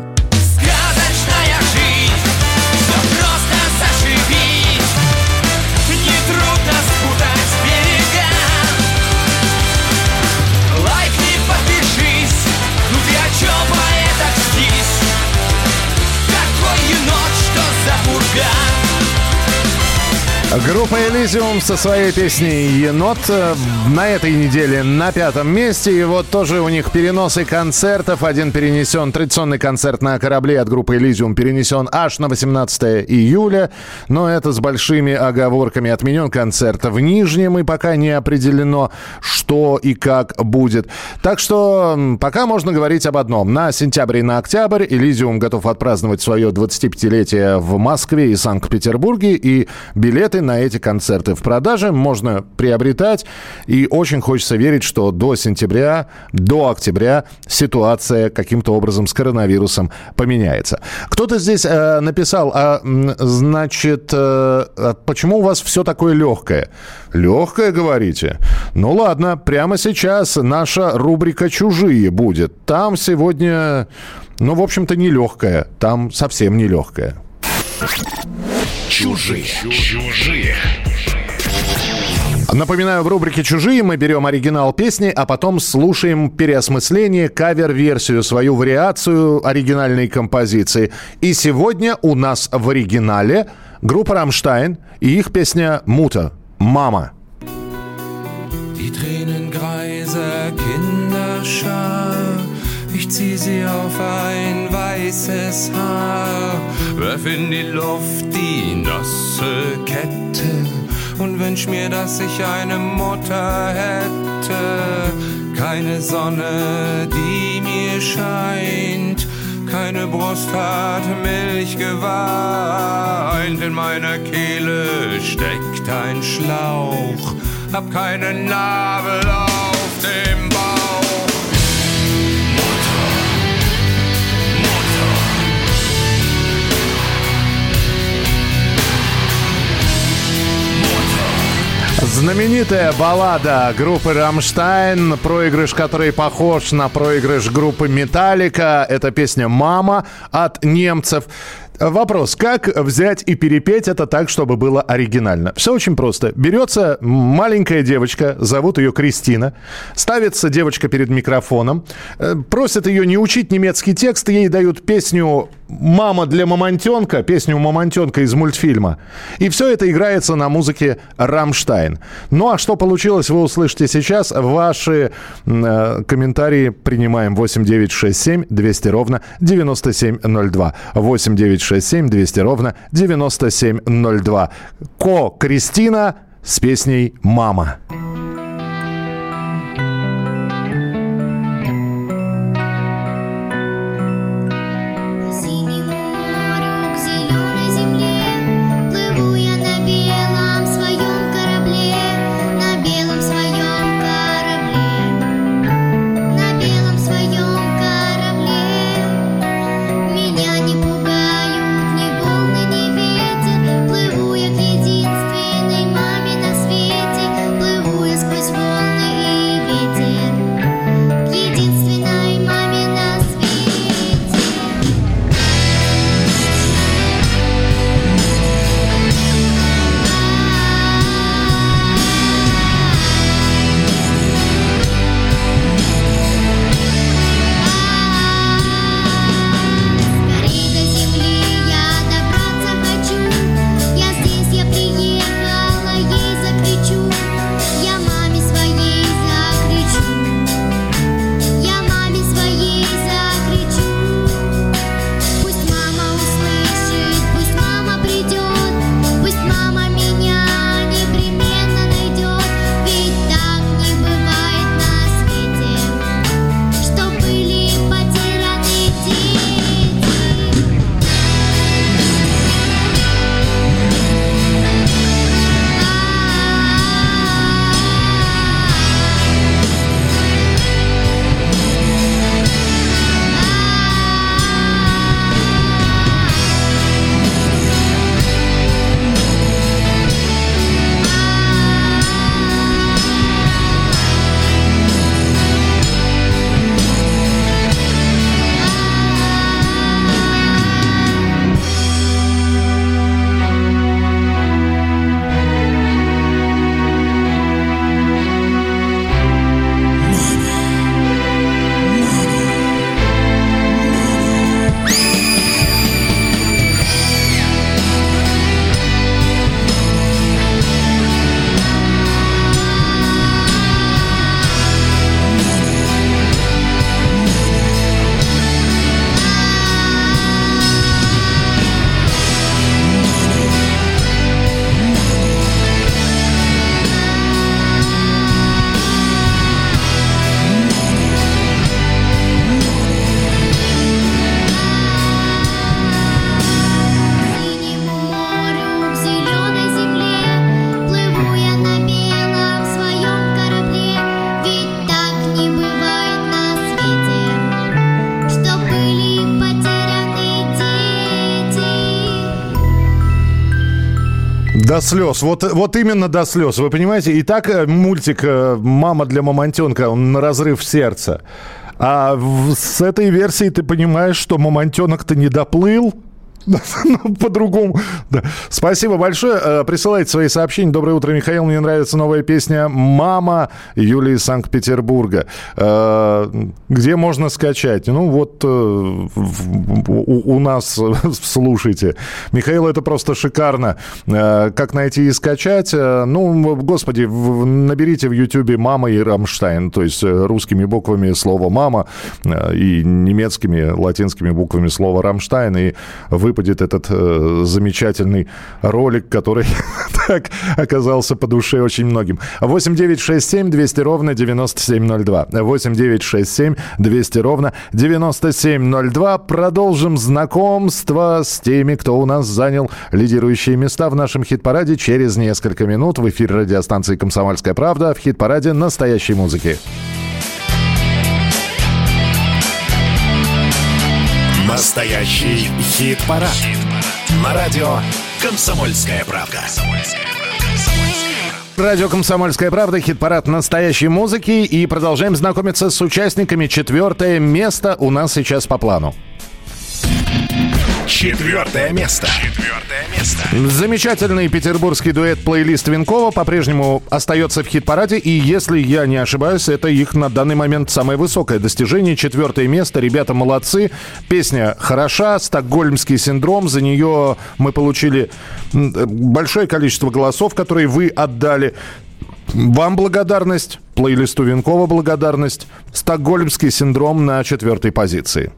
Группа Elysium со своей песней «Енот» э, на этой неделе на пятом месте. И вот тоже у них переносы концертов. Один перенесен, традиционный концерт на корабле от группы Elysium перенесен аж на 18 июля. Но это с большими оговорками. Отменен концерт в Нижнем, и пока не определено, что и как будет. Так что пока можно говорить об одном. На сентябрь и на октябрь Elysium готов отпраздновать свое 25-летие в Москве и Санкт-Петербурге. И билеты на эти концерты в продаже можно приобретать. И очень хочется верить, что до сентября, до октября ситуация каким-то образом с коронавирусом поменяется. Кто-то здесь э, написал, а, значит, э, а почему у вас все такое легкое? Легкое, говорите? Ну ладно, прямо сейчас наша рубрика «Чужие» будет. Там сегодня, ну, в общем-то, не легкое. Там совсем не легкое. Чужие. Чужие. Напоминаю, в рубрике «Чужие» мы берем оригинал песни, а потом слушаем переосмысление, кавер-версию, свою вариацию оригинальной композиции. И сегодня у нас в оригинале группа «Рамштайн» и их песня «Мута» «Мама». Die Kinderschar, ich zieh sie auf ein weißes Haar, werf in die Luft die nasse Kette und wünsch mir, dass ich eine Mutter hätte. Keine Sonne, die mir scheint, keine Brust hat Milch geweint. In meiner Kehle steckt ein Schlauch, hab keinen Nabel auf dem Знаменитая баллада группы «Рамштайн», проигрыш который похож на проигрыш группы «Металлика». Это песня «Мама» от немцев. Вопрос, как взять и перепеть это так, чтобы было оригинально? Все очень просто. Берется маленькая девочка, зовут ее Кристина, ставится девочка перед микрофоном, э, просят ее не учить немецкий текст, ей дают песню «Мама для мамонтенка», песню «Мамонтенка» из мультфильма. И все это играется на музыке «Рамштайн». Ну а что получилось, вы услышите сейчас. Ваши э, комментарии принимаем 8967 200 ровно 9702. 8967 967 200 ровно 9702. Ко Кристина с песней «Мама». До слез. Вот, вот именно до слез. Вы понимаете? И так э, мультик э, «Мама для мамонтенка», он на разрыв сердца. А с этой версией ты понимаешь, что мамонтенок-то не доплыл, по-другому. Да. Спасибо большое. Э, присылайте свои сообщения. Доброе утро, Михаил. Мне нравится новая песня «Мама» Юлии Санкт-Петербурга. Э, где можно скачать? Ну, вот э, у нас слушайте. Михаил, это просто шикарно. Как найти и скачать? Ну, господи, наберите в Ютьюбе «Мама» и «Рамштайн». То есть русскими буквами слово «мама» и немецкими, латинскими буквами слово «Рамштайн». И вы выпадет этот э, замечательный ролик, который так оказался по душе очень многим. 8 9 6 7 200 ровно 9702. 8 9 6 7 200 ровно 9702. Продолжим знакомство с теми, кто у нас занял лидирующие места в нашем хит-параде через несколько минут. В эфире радиостанции «Комсомольская правда» в хит-параде настоящей музыки. Настоящий хит-парад. хит На радио «Комсомольская правда». Радио «Комсомольская правда», хит-парад настоящей музыки. И продолжаем знакомиться с участниками. Четвертое место у нас сейчас по плану. Четвертое место. Четвертое место. Замечательный петербургский дуэт плейлист Винкова по-прежнему остается в хит-параде. И если я не ошибаюсь, это их на данный момент самое высокое достижение. Четвертое место. Ребята молодцы. Песня хороша. Стокгольмский синдром. За нее мы получили большое количество голосов, которые вы отдали. Вам благодарность, плейлисту Винкова благодарность. Стокгольмский синдром на четвертой позиции.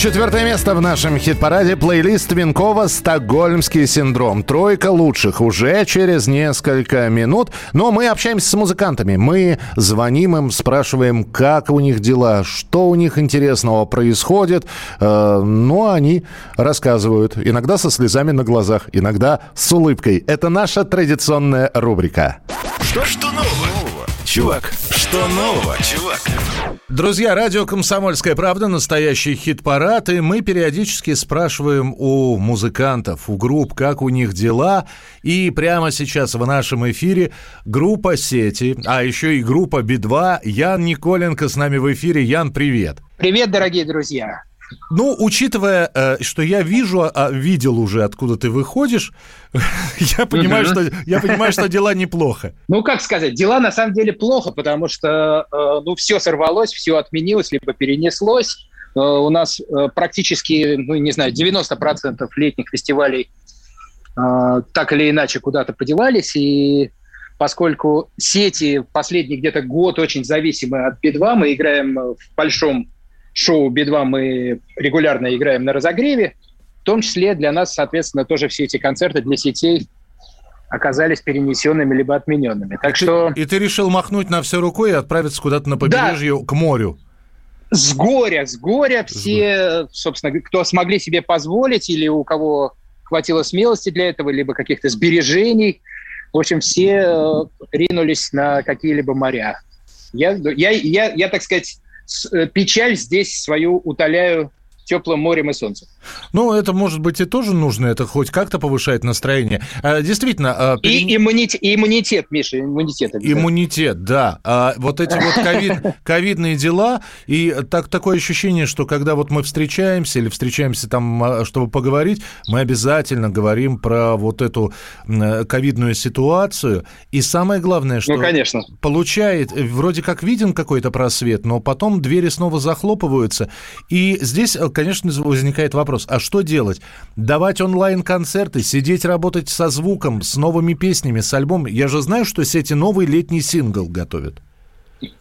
Четвертое место в нашем хит-параде. Плейлист Винкова «Стокгольмский синдром». Тройка лучших уже через несколько минут. Но мы общаемся с музыкантами. Мы звоним им, спрашиваем, как у них дела, что у них интересного происходит. Э, ну, а они рассказывают. Иногда со слезами на глазах, иногда с улыбкой. Это наша традиционная рубрика. Что, что нового, чувак? Что нового, чувак? Друзья, радио «Комсомольская правда», настоящий хит-парад, и мы периодически спрашиваем у музыкантов, у групп, как у них дела. И прямо сейчас в нашем эфире группа «Сети», а еще и группа «Би-2». Ян Николенко с нами в эфире. Ян, привет. Привет, дорогие друзья. Ну, учитывая, э, что я вижу, а, видел уже, откуда ты выходишь, я понимаю, что я понимаю, что дела неплохо. Ну, как сказать, дела на самом деле плохо, потому что, э, ну, все сорвалось, все отменилось, либо перенеслось. Э, у нас практически, ну, не знаю, 90% летних фестивалей так или иначе куда-то подевались, и поскольку сети последний где-то год очень зависимы от Би-2, мы играем в большом шоу Би-2, мы регулярно играем на разогреве, в том числе для нас, соответственно, тоже все эти концерты для сетей оказались перенесенными либо отмененными. Так что И ты решил махнуть на все рукой и отправиться куда-то на побережье к морю. с горя, с горя все, собственно, кто смогли себе позволить или у кого хватило смелости для этого, либо каких-то сбережений, в общем, все э, ринулись на какие-либо моря. Я, я, я, я так сказать, печаль здесь свою утоляю теплым морем и солнцем. Ну, это, может быть, и тоже нужно, это хоть как-то повышает настроение. А, Действительно, а, перен- И иммунитет, и иммунитет, Миша, иммунитет. Иммунитет, да. А вот эти вот ковид, ковидные дела, и так, такое ощущение, что когда вот мы встречаемся или встречаемся там, а, чтобы поговорить, мы обязательно говорим про вот эту ковидную ситуацию. И самое главное, что Ну, конечно. получает, вроде как виден какой-то просвет, но потом двери снова захлопываются. И здесь, э, конечно, возникает вопрос, а что делать? Давать онлайн-концерты, сидеть работать со звуком, с новыми песнями, с альбомом? Я же знаю, что сети новый летний сингл готовят.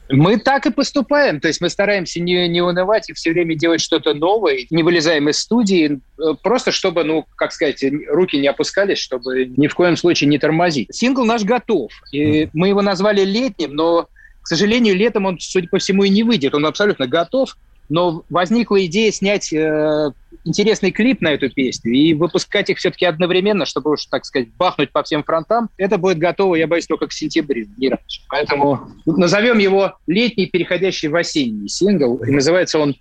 Мы так и поступаем. То есть мы стараемся не, не унывать и все время делать что-то новое. Не вылезаем из студии, э, просто чтобы, ну, как сказать, руки не опускались, чтобы ни в коем случае не тормозить. Сингл наш готов. И мы его назвали летним, но, к сожалению, летом он, судя по всему, и не выйдет. Он абсолютно готов но возникла идея снять э, интересный клип на эту песню и выпускать их все-таки одновременно, чтобы уж, так сказать, бахнуть по всем фронтам. Это будет готово, я боюсь, только к сентябрю, не раньше. Поэтому назовем его летний, переходящий в осенний сингл. И называется он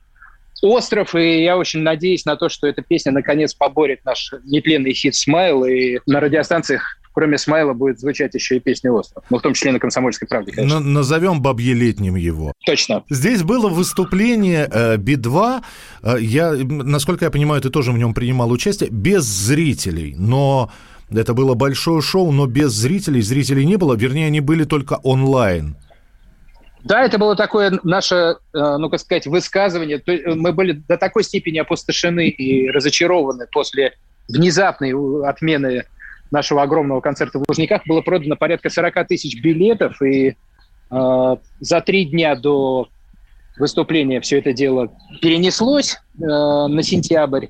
«Остров», и я очень надеюсь на то, что эта песня наконец поборет наш нетленный хит «Смайл», и на радиостанциях кроме Смайла будет звучать еще и песня «Остров». Ну, в том числе на «Комсомольской правде», конечно. назовем «Бабье летним» его. Точно. Здесь было выступление э, Би-2. Э, я, насколько я понимаю, ты тоже в нем принимал участие. Без зрителей, но... Это было большое шоу, но без зрителей. Зрителей не было, вернее, они были только онлайн. Да, это было такое наше, э, ну, как сказать, высказывание. Мы были до такой степени опустошены и разочарованы после внезапной отмены нашего огромного концерта в Лужниках было продано порядка 40 тысяч билетов, и э, за три дня до выступления все это дело перенеслось э, на сентябрь.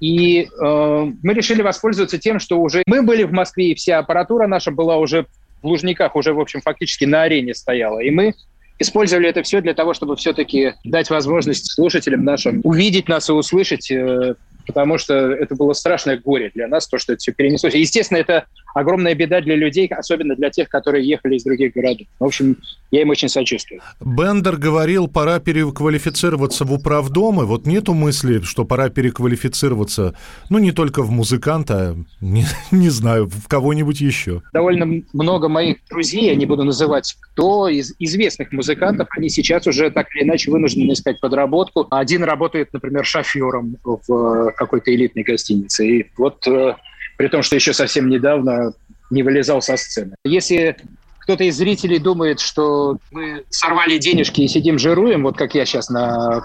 И э, мы решили воспользоваться тем, что уже мы были в Москве, и вся аппаратура наша была уже в Лужниках, уже, в общем, фактически на арене стояла. И мы использовали это все для того, чтобы все-таки дать возможность слушателям нашим увидеть нас и услышать э, потому что это было страшное горе для нас, то, что это все перенеслось. Естественно, это огромная беда для людей, особенно для тех, которые ехали из других городов. В общем, я им очень сочувствую. Бендер говорил, пора переквалифицироваться в управдомы. Вот нету мысли, что пора переквалифицироваться, ну, не только в музыканта, не, не знаю, в кого-нибудь еще. Довольно много моих друзей, я не буду называть кто, из известных музыкантов, они сейчас уже так или иначе вынуждены искать подработку. Один работает, например, шофером в какой-то элитной гостинице. И вот э, при том, что еще совсем недавно не вылезал со сцены. Если кто-то из зрителей думает, что мы сорвали денежки и сидим жируем, вот как я сейчас на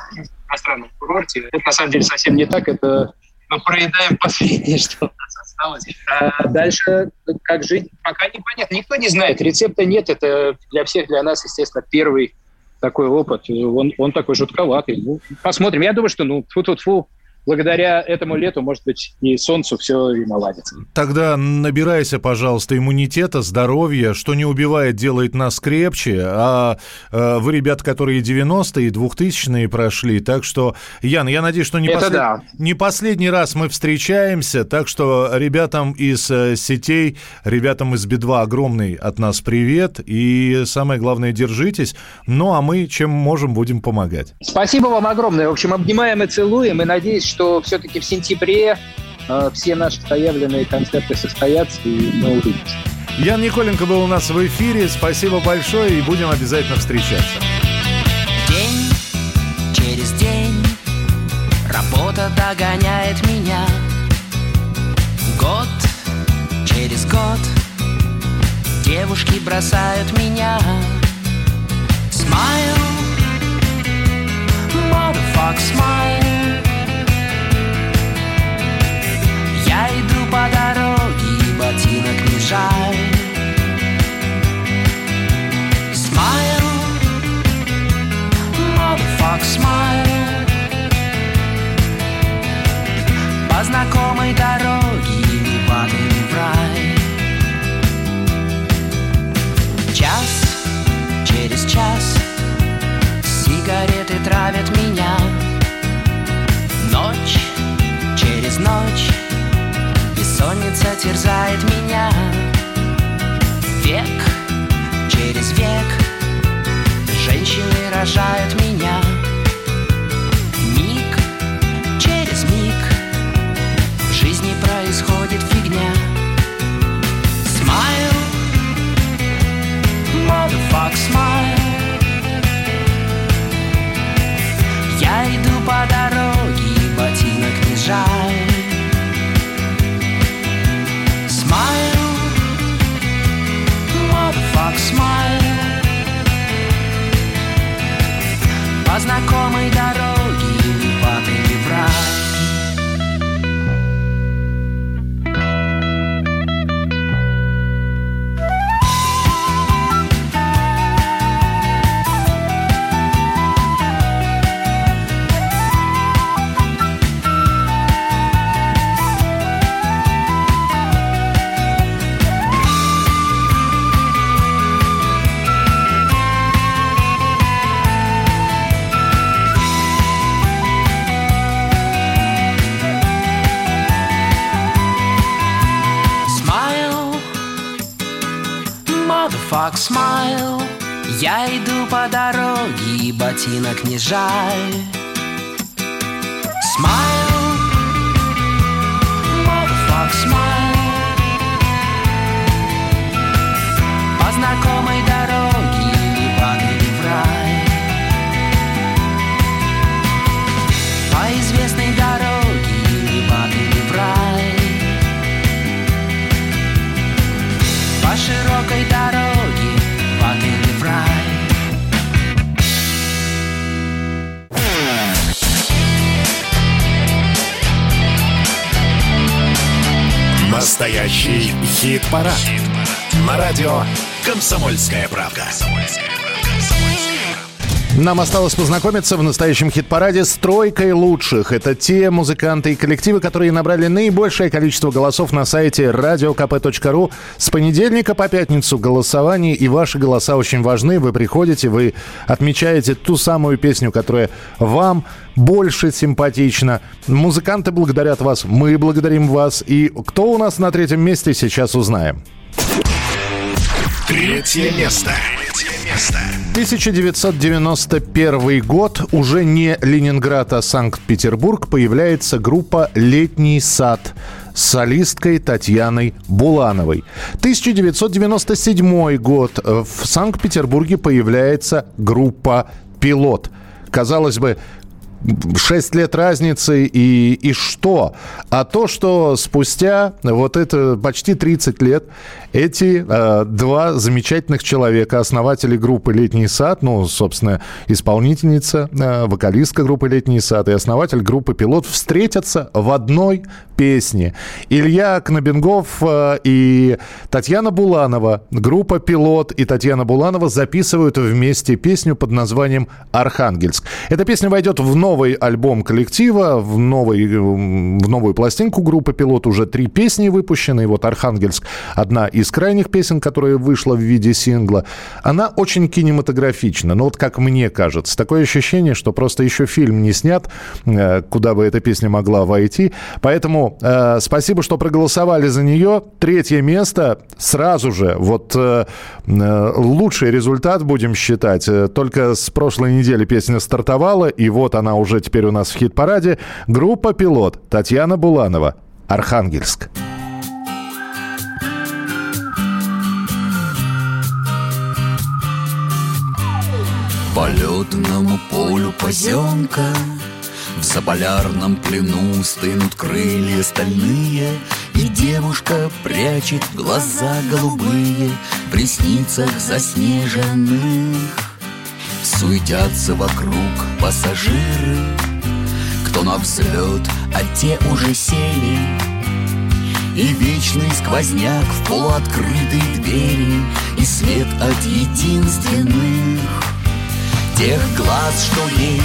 иностранном курорте, это на самом деле совсем не так. Это мы проедаем последнее, что у нас осталось. А дальше как жить, пока непонятно. Никто не знает, рецепта нет. Это для всех, для нас, естественно, первый такой опыт. Он, он такой жутковатый. Ну, посмотрим. Я думаю, что ну, фу-фу-фу, благодаря этому лету, может быть, и солнцу все и наладится. Тогда набирайся, пожалуйста, иммунитета, здоровья. Что не убивает, делает нас крепче. А э, вы, ребята, которые 90-е и 2000-е прошли. Так что, Ян, я надеюсь, что не, послед... да. не последний раз мы встречаемся. Так что ребятам из э, сетей, ребятам из Би-2 огромный от нас привет. И самое главное, держитесь. Ну, а мы, чем можем, будем помогать. Спасибо вам огромное. В общем, обнимаем и целуем. И надеюсь, что все-таки в сентябре э, все наши заявленные концерты состоятся, и мы увидимся. Ян Николенко был у нас в эфире. Спасибо большое, и будем обязательно встречаться. День через день работа догоняет меня. Год через год девушки бросают меня. Smile, motherfuck, smile. Я «Комсомольская правда». Нам осталось познакомиться в настоящем хит-параде с тройкой лучших. Это те музыканты и коллективы, которые набрали наибольшее количество голосов на сайте radiokp.ru. С понедельника по пятницу голосование, и ваши голоса очень важны. Вы приходите, вы отмечаете ту самую песню, которая вам больше симпатична. Музыканты благодарят вас, мы благодарим вас. И кто у нас на третьем месте, сейчас узнаем. Третье место. 1991 год, уже не Ленинград, а Санкт-Петербург, появляется группа «Летний сад» с солисткой Татьяной Булановой. 1997 год, в Санкт-Петербурге появляется группа «Пилот». Казалось бы, 6 лет разницы и, и что? А то, что спустя вот это почти 30 лет эти э, два замечательных человека, основатели группы «Летний сад», ну, собственно, исполнительница, э, вокалистка группы «Летний сад» и основатель группы «Пилот» встретятся в одной песне. Илья Кнобингов э, и Татьяна Буланова, группа «Пилот» и Татьяна Буланова записывают вместе песню под названием «Архангельск». Эта песня войдет в новый альбом коллектива, в, новый, в новую пластинку группы «Пилот». Уже три песни выпущены, и вот «Архангельск» одна из крайних песен, которая вышла в виде сингла. Она очень кинематографична, но вот как мне кажется. Такое ощущение, что просто еще фильм не снят, э, куда бы эта песня могла войти. Поэтому э, спасибо, что проголосовали за нее. Третье место сразу же. Вот э, э, лучший результат будем считать. Э, Только с прошлой недели песня стартовала, и вот она уже теперь у нас в хит-параде. Группа «Пилот» Татьяна Буланова. Архангельск. По летному полю поземка В заполярном плену стынут крылья стальные И девушка прячет глаза голубые В ресницах заснеженных Суетятся вокруг пассажиры. Кто на взлет, а те уже сели. И вечный сквозняк в полуоткрытой двери И свет от единственных Тех глаз, что ей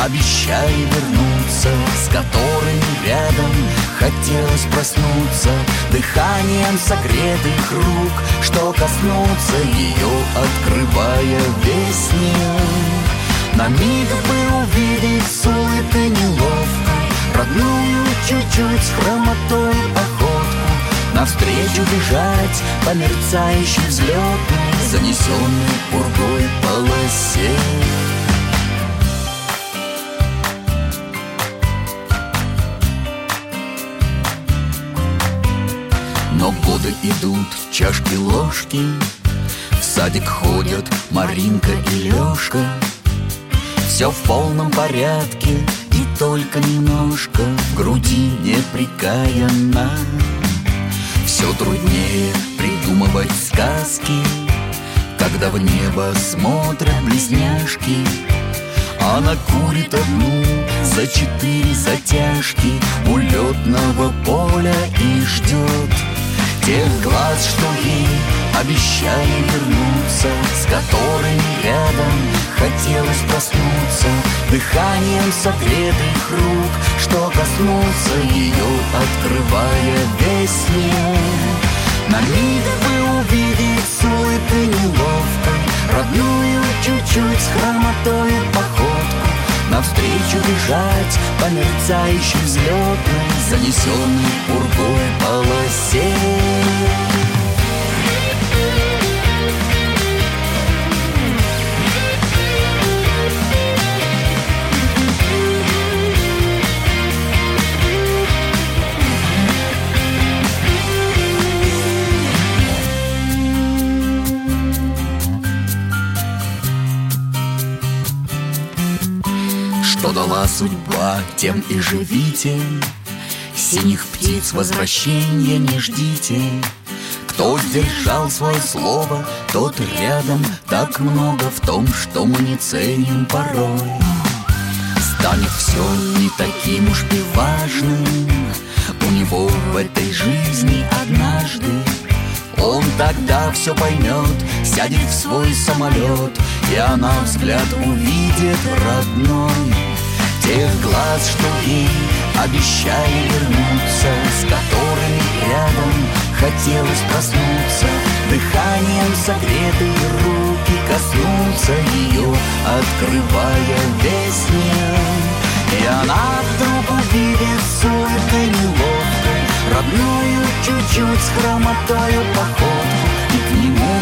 обещали вернуться С которыми рядом хотелось проснуться. Дыханием согретых рук Что коснутся ее, открывая весь мир На миг бы увидеть с улыбкой неловкой Родную чуть-чуть с хромотой походку Навстречу бежать по мерцающей взлетной Занесенной пургой полосе. Но годы идут, чашки-ложки В садик ходят Маринка и Лёшка. Все в полном порядке И только немножко В груди неприкаянно Все труднее придумывать сказки Когда в небо смотрят близняшки Она курит одну за четыре затяжки У летного поля и ждет Тех глаз, что ей обещали вернуться С которыми рядом хотелось проснуться. Дыханием согретых рук Что коснутся ее, открывая весь мир. На миг бы увидеть с улыбкой неловкой Родную чуть-чуть с хромотой походку. Навстречу бежать по мерцающей взлетной Занесенной пургой полосе Зла судьба, тем и живите. Синих птиц возвращения не ждите. Кто сдержал свое слово, тот рядом. Так много в том, что мы не ценим порой. Станет все не таким уж и важным. У него в этой жизни однажды он тогда все поймет, сядет в свой самолет И она взгляд увидит родной Тех глаз, что ей обещали вернуться С которыми рядом хотелось проснуться. Дыханием согретые руки коснуться ее Открывая весь мир И она вдруг увидит с улыбкой неловкой Родную чуть-чуть с хромотою походку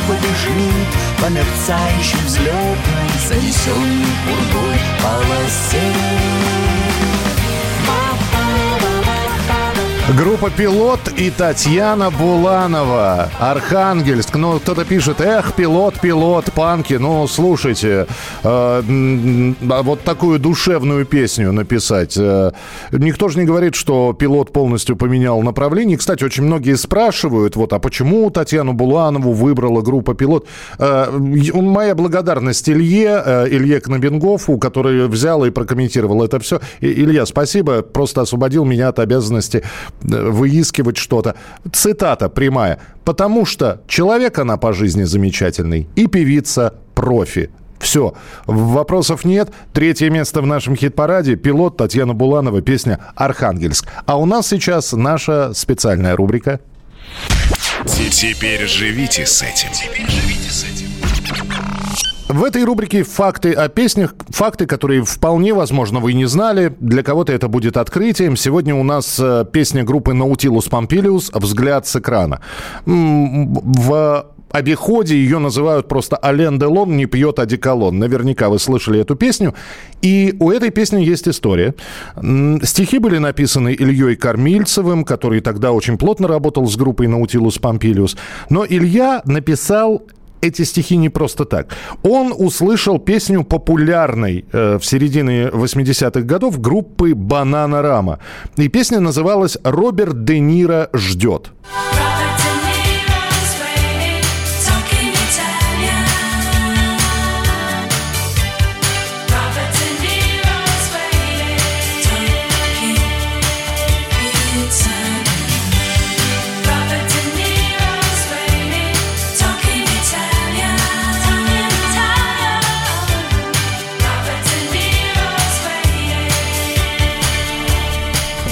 Побежит по мерцающей взлетной Занесенной пургой полосе Группа «Пилот» и Татьяна Буланова. Архангельск. Ну, кто-то пишет, эх, пилот, пилот, панки. Ну, слушайте, э, вот такую душевную песню написать. Э, никто же не говорит, что пилот полностью поменял направление. Кстати, очень многие спрашивают, вот, а почему Татьяну Буланову выбрала группа «Пилот»? Э, моя благодарность Илье, э, Илье Кнобенгофу, который взял и прокомментировал это все. И, Илья, спасибо, просто освободил меня от обязанности выискивать что-то. Цитата прямая. «Потому что человек она по жизни замечательный и певица профи». Все, вопросов нет. Третье место в нашем хит-параде. Пилот Татьяна Буланова, песня «Архангельск». А у нас сейчас наша специальная рубрика. Теперь живите с этим. Теперь живите с этим. В этой рубрике факты о песнях, факты, которые вполне возможно вы не знали. Для кого-то это будет открытием. Сегодня у нас э, песня группы Nautilus Pompilius «Взгляд с экрана». В обиходе ее называют просто «Ален Делон не пьет одеколон». Наверняка вы слышали эту песню. И у этой песни есть история. Стихи были написаны Ильей Кормильцевым, который тогда очень плотно работал с группой Nautilus Pompilius. Но Илья написал эти стихи не просто так. Он услышал песню популярной э, в середине 80-х годов группы «Банана Рама». И песня называлась «Роберт Де Ниро ждет».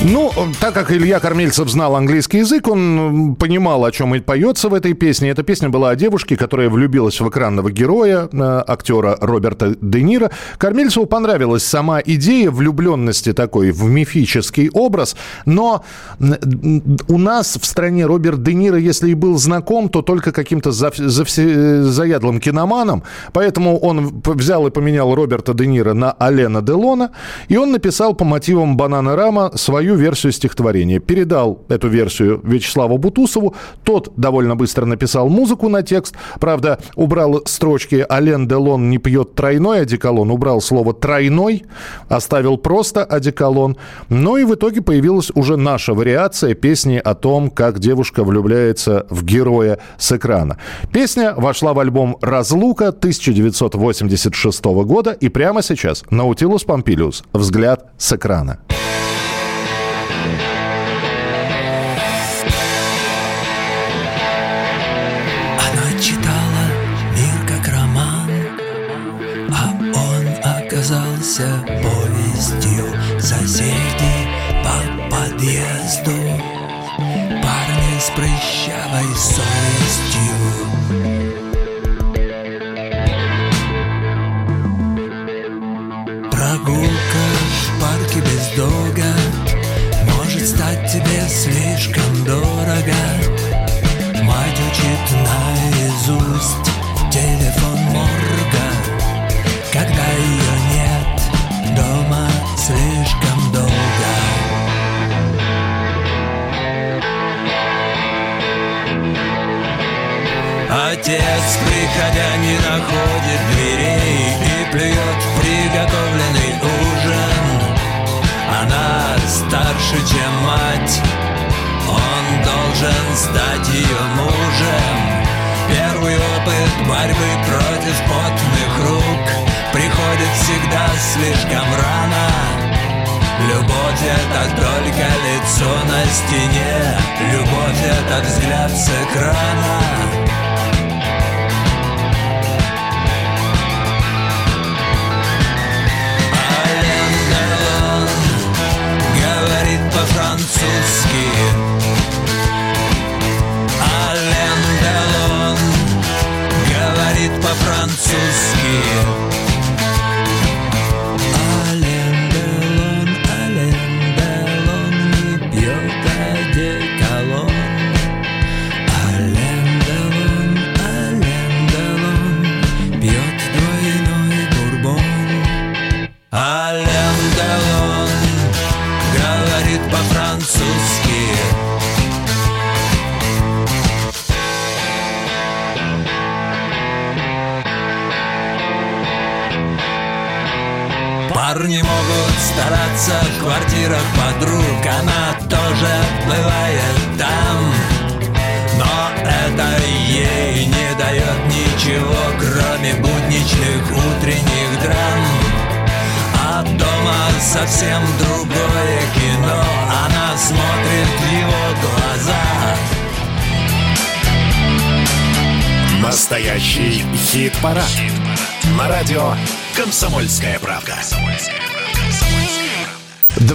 Ну, так как Илья Кормильцев знал английский язык, он понимал, о чем и поется в этой песне. Эта песня была о девушке, которая влюбилась в экранного героя, э, актера Роберта Де Ниро. Кормильцеву понравилась сама идея влюбленности такой в мифический образ, но у нас в стране Роберт Де Ниро, если и был знаком, то только каким-то заядлым киноманом, поэтому он взял и поменял Роберта Де Ниро на Алена Делона, и он написал по мотивам «Банана Рама» свою свою версию стихотворения. Передал эту версию Вячеславу Бутусову. Тот довольно быстро написал музыку на текст. Правда, убрал строчки «Ален Делон не пьет тройной одеколон». Убрал слово «тройной», оставил просто одеколон. Но и в итоге появилась уже наша вариация песни о том, как девушка влюбляется в героя с экрана. Песня вошла в альбом «Разлука» 1986 года. И прямо сейчас Наутилус Помпилиус «Взгляд с экрана». Оказался повестью. Соседи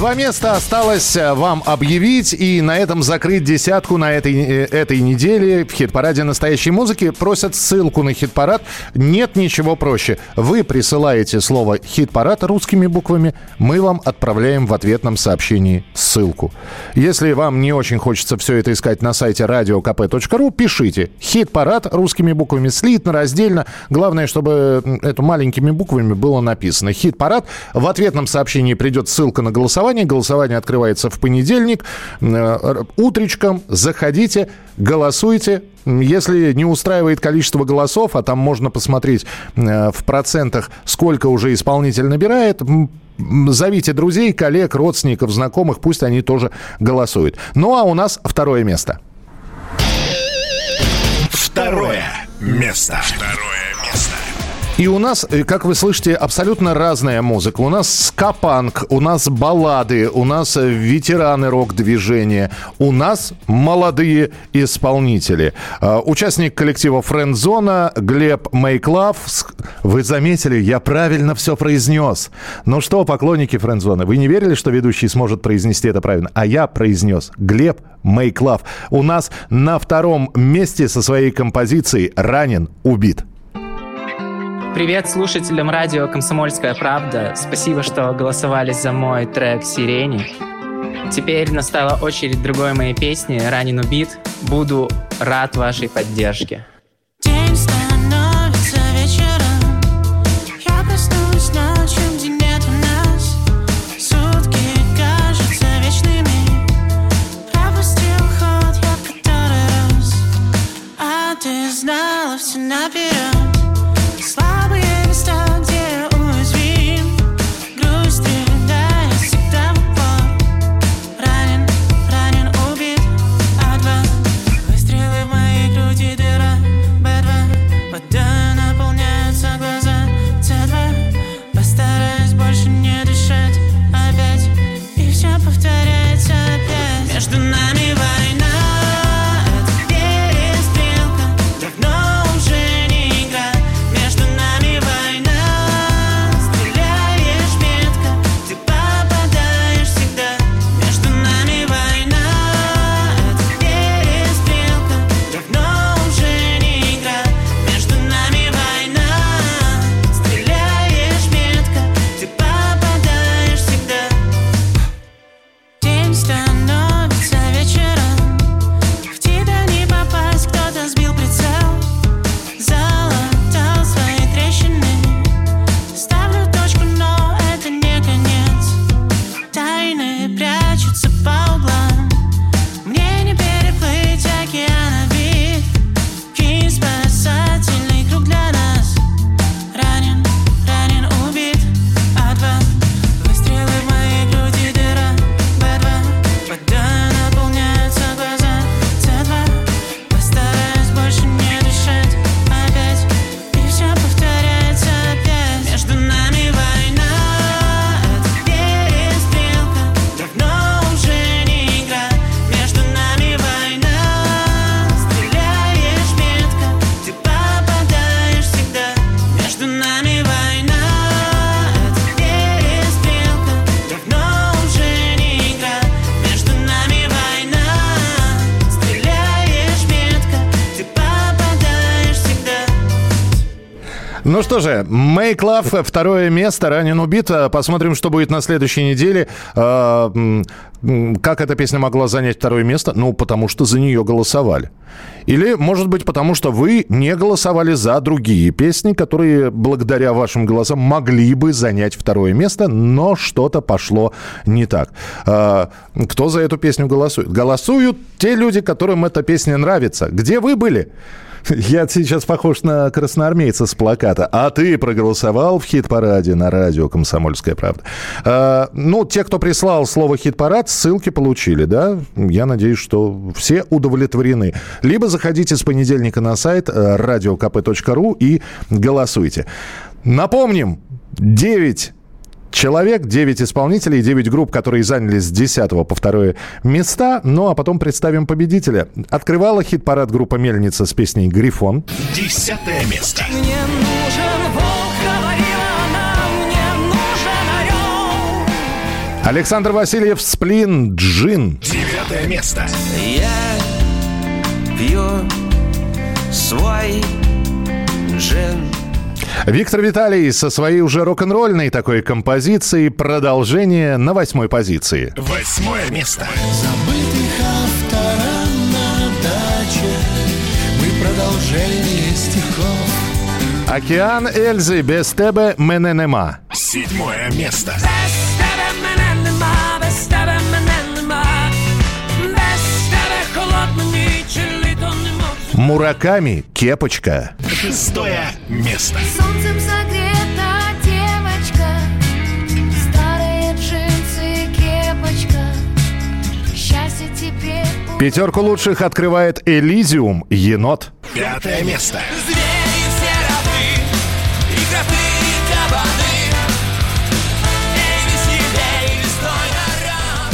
Два места осталось э, вам объявить и на этом закрыть десятку на этой, э, этой неделе в хит-параде настоящей музыки. Просят ссылку на хит-парад. Нет ничего проще. Вы присылаете слово «хит-парад» русскими буквами, мы вам отправляем в ответном сообщении ссылку. Если вам не очень хочется все это искать на сайте radiokp.ru, пишите «хит-парад» русскими буквами, слитно, раздельно. Главное, чтобы это маленькими буквами было написано «хит-парад». В ответном сообщении придет ссылка на голосование. Голосование открывается в понедельник. Э, Утречком заходите, голосуйте. Если не устраивает количество голосов, а там можно посмотреть э, в процентах, сколько уже исполнитель набирает, зовите друзей, коллег, родственников, знакомых, пусть они тоже голосуют. Ну а у нас второе место. Второе место. Второе. И у нас, э, как вы слышите, абсолютно разная музыка. У нас скапанк, у нас баллады, у нас э, ветераны рок-движения, у нас молодые исполнители. Э, Участник коллектива Френдзона Глеб Мейклав. Вы заметили, я правильно все произнес. Ну что, поклонники Френдзона, вы не верили, что ведущий сможет произнести это правильно? А я произнес. Глеб Мейклав. У нас на втором месте со своей композицией «Ранен, убит». Привет слушателям радио «Комсомольская правда». Спасибо, что голосовали за мой трек «Сирени». Теперь настала очередь другой моей песни «Ранен убит». Буду рад вашей поддержке. А ты знала все наперед что же, Make Love, второе место, ранен убит. Посмотрим, что будет на следующей неделе. М, Как эта песня могла занять второе место? Ну, потому что за нее голосовали. Или, может быть, потому что вы не голосовали за другие песни, которые благодаря вашим голосам могли бы занять второе место, но что-то пошло не так. А, Кто за эту песню голосует? Голосуют те люди, которым эта песня нравится. Где вы были? Я сейчас похож на красноармейца с плаката. А ты проголосовал в хит-параде на радио «Комсомольская правда». А, ну, те, кто прислал слово «хит-парад», ссылки получили, да? Я надеюсь, что все удовлетворены. Либо заходите с понедельника на сайт э, radiokp.ru и голосуйте. Напомним, 9 человек, 9 исполнителей, 9 групп, которые заняли с 10 по 2 места. Ну, а потом представим победителя. Открывала хит-парад группа «Мельница» с песней «Грифон». Десятое место. Мне нужен волк, говорила она, мне нужен орел. Александр Васильев «Сплин Джин». Девятое место. Я пью свой джин Виктор Виталий со своей уже рок-н-ролльной такой композицией продолжение на восьмой позиции. Восьмое место. Забытых автора на даче Мы продолжение стихов Океан Эльзы без тебе мене нема. Седьмое место. Без тебе Мураками кепочка. Шестое место. Солнцем согрета девочка Старые джинсы кепочка Счастье теперь Пятерку лучших открывает Элизиум енот. Пятое место. Звери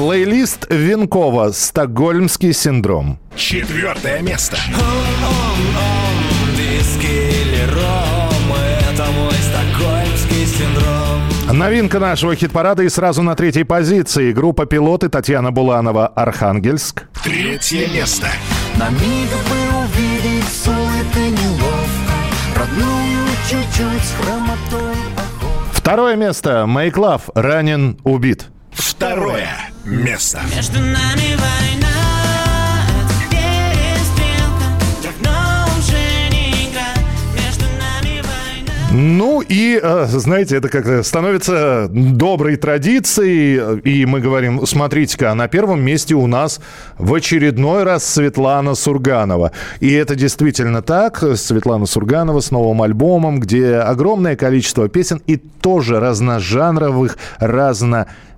Плейлист Венкова «Стокгольмский синдром». Четвертое место. Виски или ром Это мой стокгольмский синдром Новинка нашего хит-парада и сразу на третьей позиции. Группа «Пилоты» Татьяна Буланова «Архангельск». Третье место. На миг бы увидеть с улыбкой неловко Родную чуть-чуть с хромотой Второе место. «Make Love» ранен, убит. Второе место. Между нами война Ну и, э, знаете, это как становится доброй традицией, и мы говорим, смотрите-ка, на первом месте у нас в очередной раз Светлана Сурганова. И это действительно так. Светлана Сурганова с новым альбомом, где огромное количество песен и тоже разножанровых, разностилевых.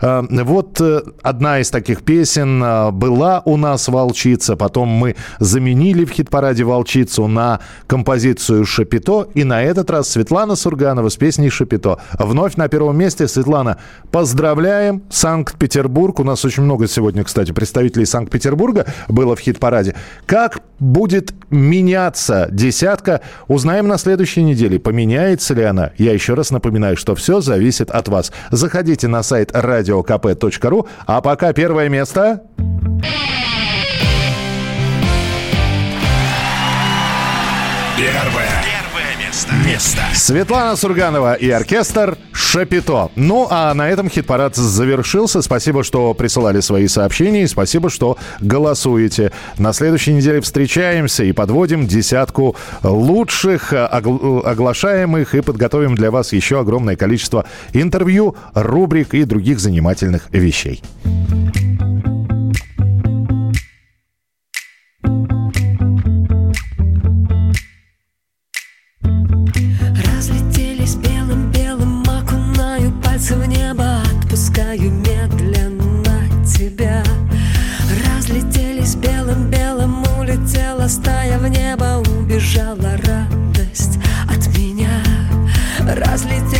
Э, Вот э, одна из таких песен э, была у нас «Волчица», потом мы заменили в хит-параде «Волчицу» на композицию «Шапито», и на этот раз Светлана Сурганова с песней «Шапито». Вновь на первом месте. Светлана, поздравляем. Санкт-Петербург. У нас очень много сегодня, кстати, представителей Санкт-Петербурга было в хит-параде. Как будет меняться десятка, узнаем на следующей неделе. Поменяется ли она? Я еще раз напоминаю, что все зависит от вас. Заходите на сайт radiokp.ru, а пока первое место... Первое. Место. Светлана Сурганова и оркестр «Шапито». Ну, а на этом хит-парад завершился. Спасибо, что присылали свои сообщения, и спасибо, что голосуете. На следующей неделе встречаемся и подводим десятку лучших, огл- оглашаемых, и подготовим для вас еще огромное количество интервью, рубрик и других занимательных вещей. Стая в небо, убежала радость от меня. Разлетелись,